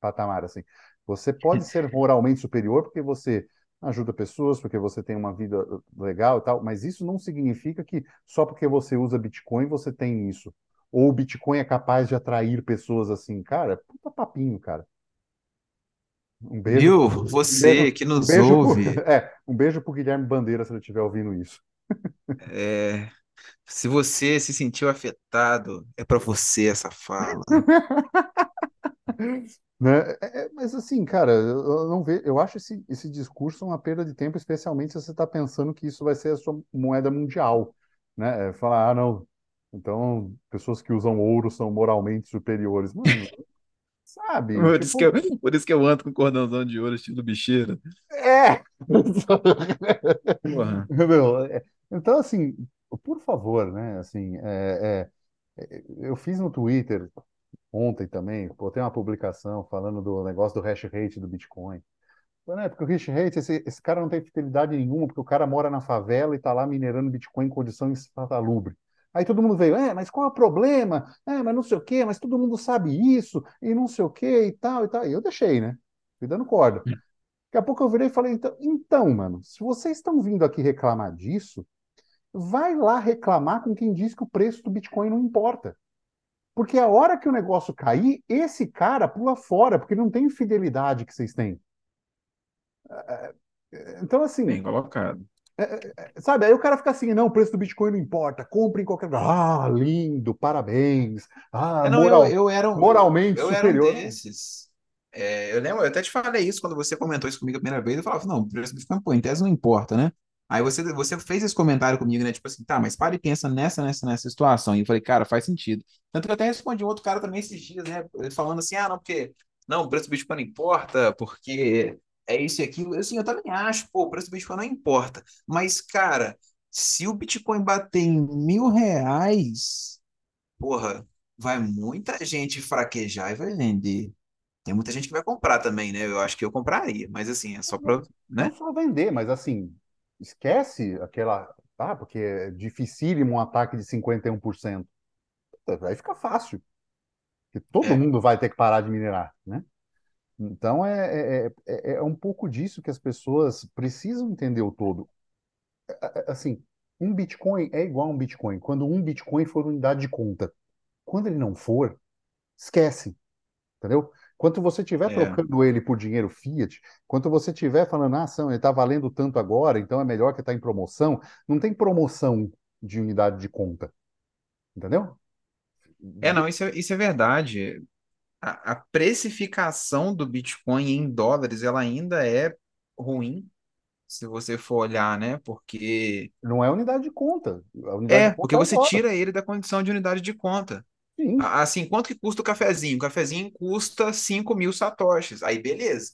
patamar, assim. Você pode ser moralmente superior porque você ajuda pessoas, porque você tem uma vida legal e tal, mas isso não significa que só porque você usa Bitcoin você tem isso. Ou o Bitcoin é capaz de atrair pessoas assim. Cara, puta papinho, cara. Um beijo, Viu? um beijo, Você que um nos beijo pro, ouve, é, um beijo pro Guilherme Bandeira se ele estiver ouvindo isso. é, se você se sentiu afetado, é para você essa fala. Né? É, é, mas assim, cara, eu não vejo, eu acho esse, esse discurso uma perda de tempo, especialmente se você está pensando que isso vai ser a sua moeda mundial, né? É falar, ah, não, então pessoas que usam ouro são moralmente superiores. Mano, sabe? Por isso que eu, Tipo, por isso que eu ando com cordãozão de ouro, estilo bicheira. é! Meu, é, então, assim, por favor, né? Assim, é, é, eu fiz no Twitter ontem também, botei uma publicação falando do negócio do hash rate do Bitcoin. Falei, né, porque o hash rate, esse, esse cara não tem fidelidade nenhuma, porque o cara mora na favela e está lá minerando Bitcoin em condição insalubre. Aí todo mundo veio, é, mas qual é o problema? É, mas não sei o quê, mas todo mundo sabe isso, e não sei o quê, e tal, e tal. E eu deixei, né? Fui dando corda. Daqui a pouco eu virei e falei, então, então, mano, se vocês estão vindo aqui reclamar disso, vai lá reclamar com quem diz que o preço do Bitcoin não importa. Porque a hora que o negócio cair, esse cara pula fora, porque não tem fidelidade que vocês têm. Então, Bem assim, colocado. sabe? Aí o cara fica assim, não, o preço do Bitcoin não importa, compre em qualquer lugar. Ah, lindo, parabéns. Ah, É, não, eu, moral, eu era um, moralmente eu era um superior. desses. É, eu lembro, eu até te falei isso quando você comentou isso comigo a primeira vez. Eu falava, não, o preço do Bitcoin, pô, em tese não importa, né? Aí você, você fez esse comentário comigo, né? Tipo assim, tá, mas para e pensa nessa, nessa, nessa situação. E eu falei, cara, faz sentido. Tanto que eu até respondi um outro cara também esses dias, né? Falando assim, ah, não, porque não, o preço do Bitcoin não importa, porque é isso e aquilo. Assim, eu também acho, pô, o preço do Bitcoin não importa. Mas, cara, se o Bitcoin bater em mil reais, porra, vai muita gente fraquejar e vai vender. Tem muita gente que vai comprar também, né? Eu acho que eu compraria, mas assim, é só pra, Não né? só vender, mas assim, esquece aquela. Ah, porque é dificílimo um ataque de 51%. Aí fica fácil, porque todo É, mundo vai ter que parar de minerar, né? Então é, é, é, é um pouco disso que as pessoas precisam entender o todo. É, é, Assim, um Bitcoin é igual a um Bitcoin. Quando um Bitcoin for unidade de conta. Quando ele não for, esquece, entendeu? Quando você estiver é, trocando ele por dinheiro fiat, quando você estiver falando, ah, ação, ele está valendo tanto agora, então é melhor que está em promoção, não tem promoção de unidade de conta, entendeu? é, não, isso é, isso é verdade. A, a precificação do Bitcoin em dólares, ela ainda é ruim. se você for olhar, né? Porque Não é unidade de conta. Unidade é, de porque conta é o você dólar. tira ele da condição de unidade de conta. Sim. Assim, quanto que custa o cafezinho? O cafezinho custa cinco mil satoshis. Aí, beleza.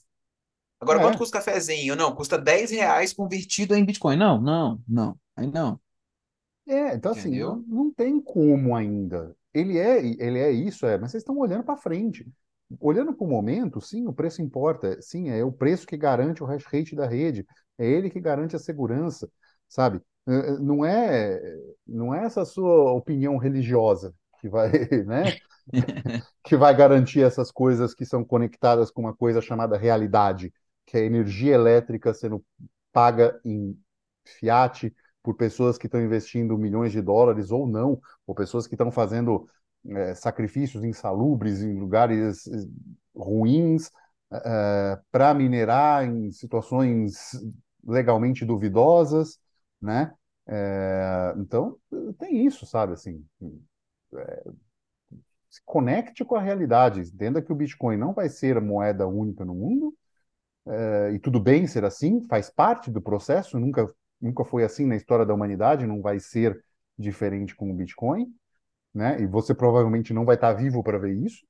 Agora, quanto É. custa o cafezinho? Não, custa 10 reais convertido em Bitcoin. Não, não, não. Aí não, É, então assim, não, não tem como ainda. Ele é, ele é isso, é, mas vocês estão olhando para frente. Olhando para o momento, sim, o preço importa. Sim, é o preço que garante o hash rate da rede. É ele que garante a segurança, sabe? Não é, não é essa sua opinião religiosa que vai, né, que vai garantir essas coisas que são conectadas com uma coisa chamada realidade, que é a energia elétrica sendo paga em fiat por pessoas que estão investindo milhões de dólares ou não, ou pessoas que estão fazendo eh, sacrifícios insalubres em lugares eh, ruins para minerar em situações legalmente duvidosas, né? Eh, então tem isso, sabe? Assim, se conecte com a realidade, entenda que o Bitcoin não vai ser a moeda única no mundo, eh, e tudo bem ser assim, faz parte do processo, nunca, nunca foi assim na história da humanidade, não vai ser diferente com o Bitcoin, né? E você provavelmente não vai estar vivo para ver isso,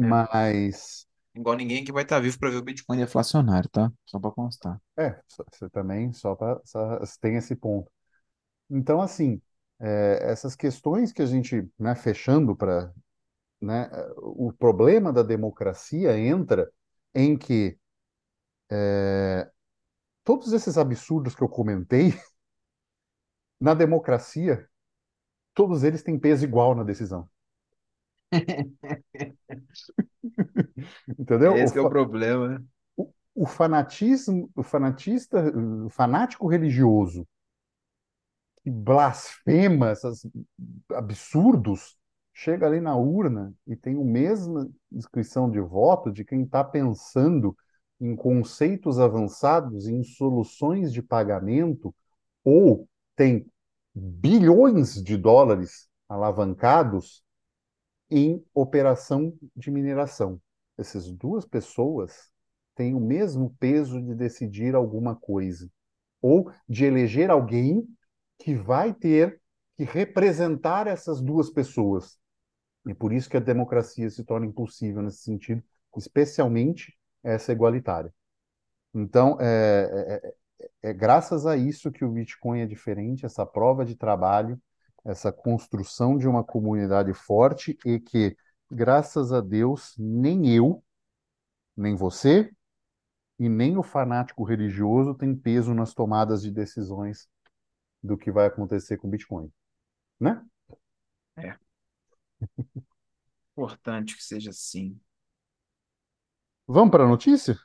É. mas Igual ninguém que vai estar vivo para ver o Bitcoin deflacionário, tá? Só para constar. é, você também só, só tem esse ponto. Então, assim, eh, essas questões que a gente, né, fechando para, né, o problema da democracia entra em que todos esses absurdos que eu comentei, na democracia, todos eles têm peso igual na decisão. Entendeu? O, Esse que é o problema. o- o fanatismo, o fanatista, o fanático religioso que blasfema esses absurdos, chega ali na urna e tem a mesma inscrição de voto de quem está pensando em conceitos avançados, em soluções de pagamento, ou tem bilhões de dólares alavancados em operação de mineração. Essas duas pessoas têm o mesmo peso de decidir alguma coisa, ou de eleger alguém que vai ter que representar essas duas pessoas. E por isso que a democracia se torna impossível nesse sentido, especialmente essa igualitária. Então, é, é, é é graças a isso que o Bitcoin é diferente, essa prova de trabalho, essa construção de uma comunidade forte e que, graças a Deus, nem eu, nem você e nem o fanático religioso tem peso nas tomadas de decisões do que vai acontecer com o Bitcoin, né? É importante que seja assim. Vamos para a notícia?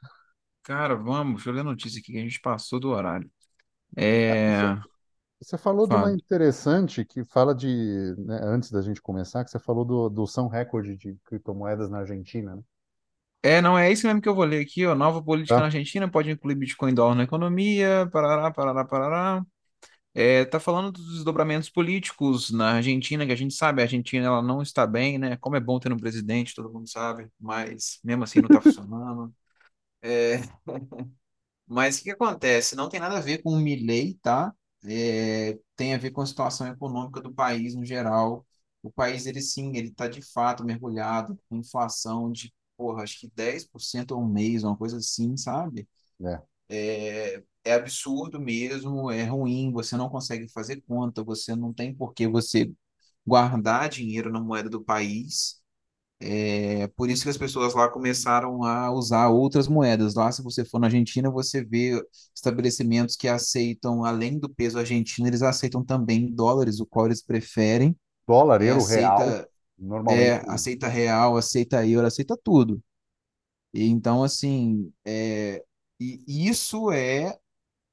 Cara, vamos, deixa eu ler a notícia aqui que a gente passou do horário. É. Você falou de uma interessante que fala de, né, antes da gente começar, que você falou do, do São Recorde de criptomoedas na Argentina, né? É, não é isso mesmo que eu vou ler aqui, ó. Nova política na Tá? Argentina pode incluir Bitcoin e dólar na economia, parará, parará, parará. É, tá falando dos desdobramentos políticos na Argentina, que a gente sabe, a Argentina ela não está bem, né? Como é bom ter um presidente, todo mundo sabe, mas mesmo assim não tá funcionando. É, mas o que acontece? Não tem nada a ver com o Milei, tá? É, tem a ver com a situação econômica do país no geral. O país, ele sim, ele tá de fato mergulhado com inflação de, porra, acho que 10% ao mês, uma coisa assim, sabe? É. É, é absurdo mesmo, é ruim, você não consegue fazer conta, você não tem por que você guardar dinheiro na moeda do país. É por isso que as pessoas lá começaram a usar outras moedas. Lá, se você for na Argentina, você vê estabelecimentos que aceitam, além do peso argentino, eles aceitam também dólares, o qual eles preferem. Dólar, É, euro, real, aceita, é, normalmente. aceita real, aceita euro, aceita tudo. E então, assim, é, e isso é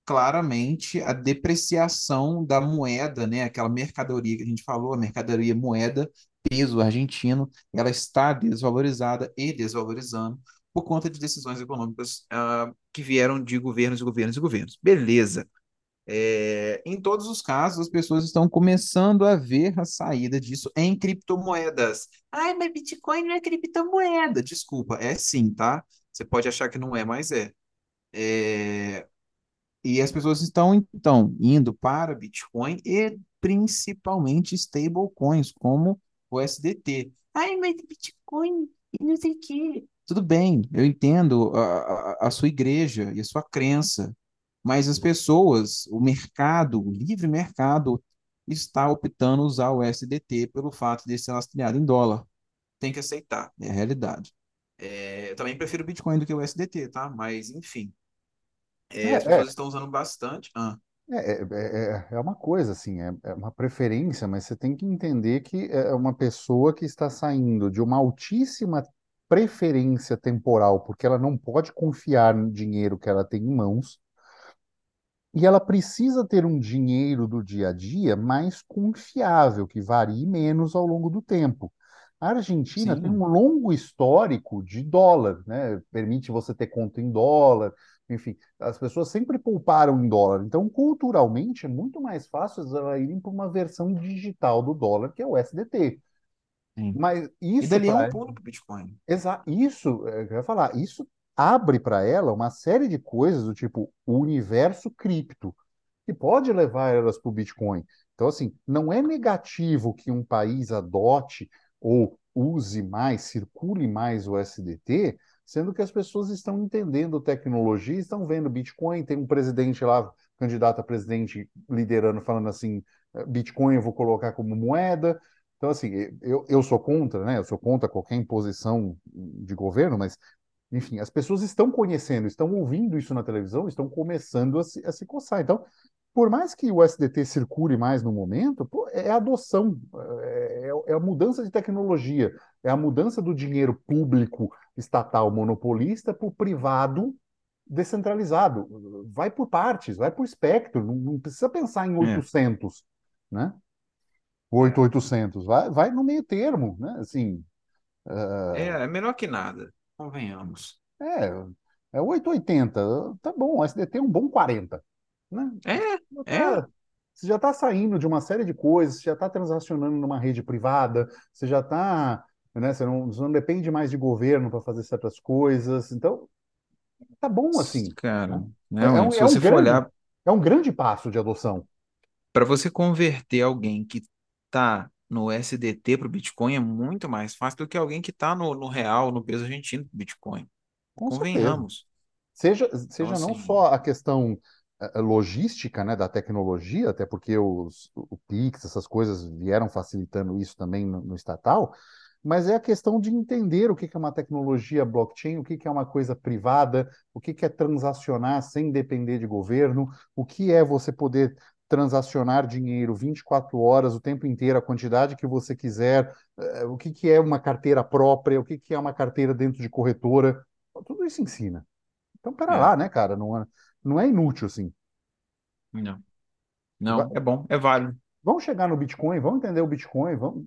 claramente a depreciação da moeda, né? Aquela mercadoria que a gente falou, a mercadoria moeda, peso argentino, ela está desvalorizada e desvalorizando por conta de decisões econômicas ah, que vieram de governos e governos e governos. Beleza. É, em todos os casos, as pessoas estão começando a ver a saída disso em criptomoedas. Ai, mas Bitcoin não é criptomoeda. Desculpa, é sim, tá? Você pode achar que não é, mas é. É, E as pessoas estão, então, indo para Bitcoin e principalmente stablecoins, como o SDT. Ai, mas Bitcoin e não sei o quê. Tudo bem, eu entendo a, a, a sua igreja e a sua crença, mas as pessoas, o mercado, o livre mercado, está optando usar o SDT pelo fato de ser lastreado em dólar. Tem que aceitar, é a realidade. É, eu também prefiro Bitcoin do que o SDT, tá? Mas, enfim. É, as É, pessoas é, estão usando bastante. Ah, é, é, é é uma coisa, assim, é, é uma preferência, mas você tem que entender que é uma pessoa que está saindo de uma altíssima preferência temporal, porque ela não pode confiar no dinheiro que ela tem em mãos, E ela precisa ter um dinheiro do dia a dia mais confiável, que varie menos ao longo do tempo. A Argentina tem um sim, longo histórico de dólar, né? Permite você ter conta em dólar, enfim, as pessoas sempre pouparam em dólar. Então, culturalmente, é muito mais fácil elas irem para uma versão digital do dólar, que é o SDT. sim. Mas E isso dali é um pulo para o Bitcoin. Exa isso, é, eu ia falar, isso abre para ela uma série de coisas do tipo o universo cripto, que pode levar elas para o Bitcoin. Então, assim, não é negativo que um país adote ou use mais, circule mais o SDT, sendo que as pessoas estão entendendo tecnologia, estão vendo Bitcoin, tem um presidente lá, candidato a presidente, liderando, falando assim, "Eh, Bitcoin eu vou colocar como moeda, então, assim, eu, eu sou contra, né? Eu sou contra qualquer imposição de governo, mas, enfim, as pessoas estão conhecendo, estão ouvindo isso na televisão, estão começando a se, a se coçar. Então, por mais que o SDT circule mais no momento, pô, é a adoção, é, é, é a mudança de tecnologia, é a mudança do dinheiro público estatal monopolista para o privado descentralizado. Vai por partes, vai por espectro, não, precisa pensar em É, 800, né? é. 8800, vai, vai no meio termo, né? Assim, É, é melhor que nada, convenhamos. é, é 880, tá bom, o SDT é um bom 40, né? É, Já é, tá, você já está saindo de uma série de coisas, você já está transacionando numa rede privada, você já está, né? Você não, você não depende mais de governo para fazer certas coisas, então tá bom assim, cara, né? É, é não, um, se é um você for grande, olhar, é um grande passo de adoção, para você converter alguém que tá no SDT para o Bitcoin é muito mais fácil do que alguém que tá no, no real, no peso argentino pro Bitcoin. com certeza. Convenhamos. Seja, Então, seja não assim, só a questão eh, logística, né, da tecnologia, até porque os, o Pix, essas coisas vieram facilitando isso também no, no estatal, mas é a questão de entender o que é uma tecnologia blockchain, o que é uma coisa privada, o que é transacionar sem depender de governo, o que é você poder transacionar dinheiro 24 horas, o tempo inteiro, a quantidade que você quiser, eh, o que que é uma carteira própria, o que que é uma carteira dentro de corretora, tudo isso ensina. Então, pera é, lá, né, cara? Não é, não é inútil, assim. não, não, é bom, é válido. Vamos chegar no Bitcoin, vamos entender o Bitcoin, vamos...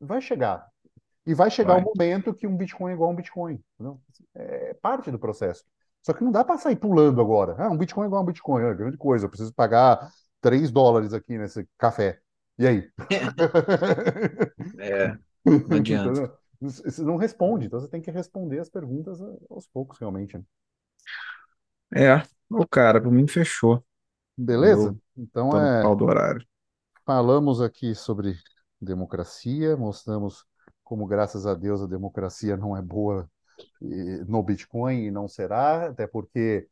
vai chegar. E vai chegar o Vai. momento que um Bitcoin é igual a um Bitcoin. entendeu? É parte do processo. Só que não dá para sair pulando agora. Ah, um Bitcoin é igual a um Bitcoin, é grande coisa. Eu preciso pagar 3 dólares aqui nesse café. E aí? É, não adianta. Você não responde, então você tem que responder as perguntas aos poucos, realmente. né? É, o cara, por mim fechou. Beleza? Eu Então é. do horário. Falamos aqui sobre democracia, mostramos como, graças a Deus, a democracia não é boa no Bitcoin e não será, até porque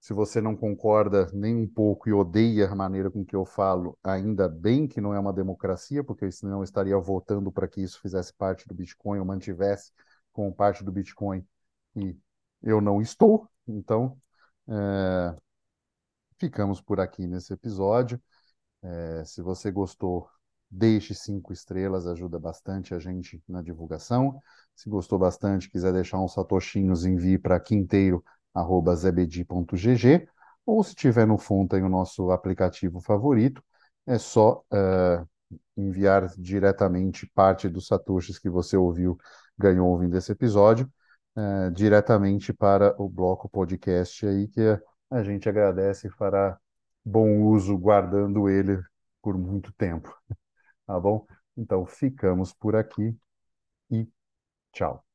se você não concorda nem um pouco e odeia a maneira com que eu falo, ainda bem que não é uma democracia, porque senão eu estaria votando para que isso fizesse parte do Bitcoin ou mantivesse como parte do Bitcoin e eu não estou. Então, eh, ficamos por aqui nesse episódio. É, se você gostou, deixe cinco estrelas, ajuda bastante a gente na divulgação. Se gostou bastante, quiser deixar uns satoshinhos, envie para quinteiro@zebedi.gg ou se tiver no Fonta em o nosso aplicativo favorito, é só é, enviar diretamente parte dos satoshis que você ouviu, ganhou ouvindo esse episódio, é, diretamente para o bloco podcast aí, que a gente agradece e fará bom uso guardando ele por muito tempo, tá bom? Então ficamos por aqui e tchau.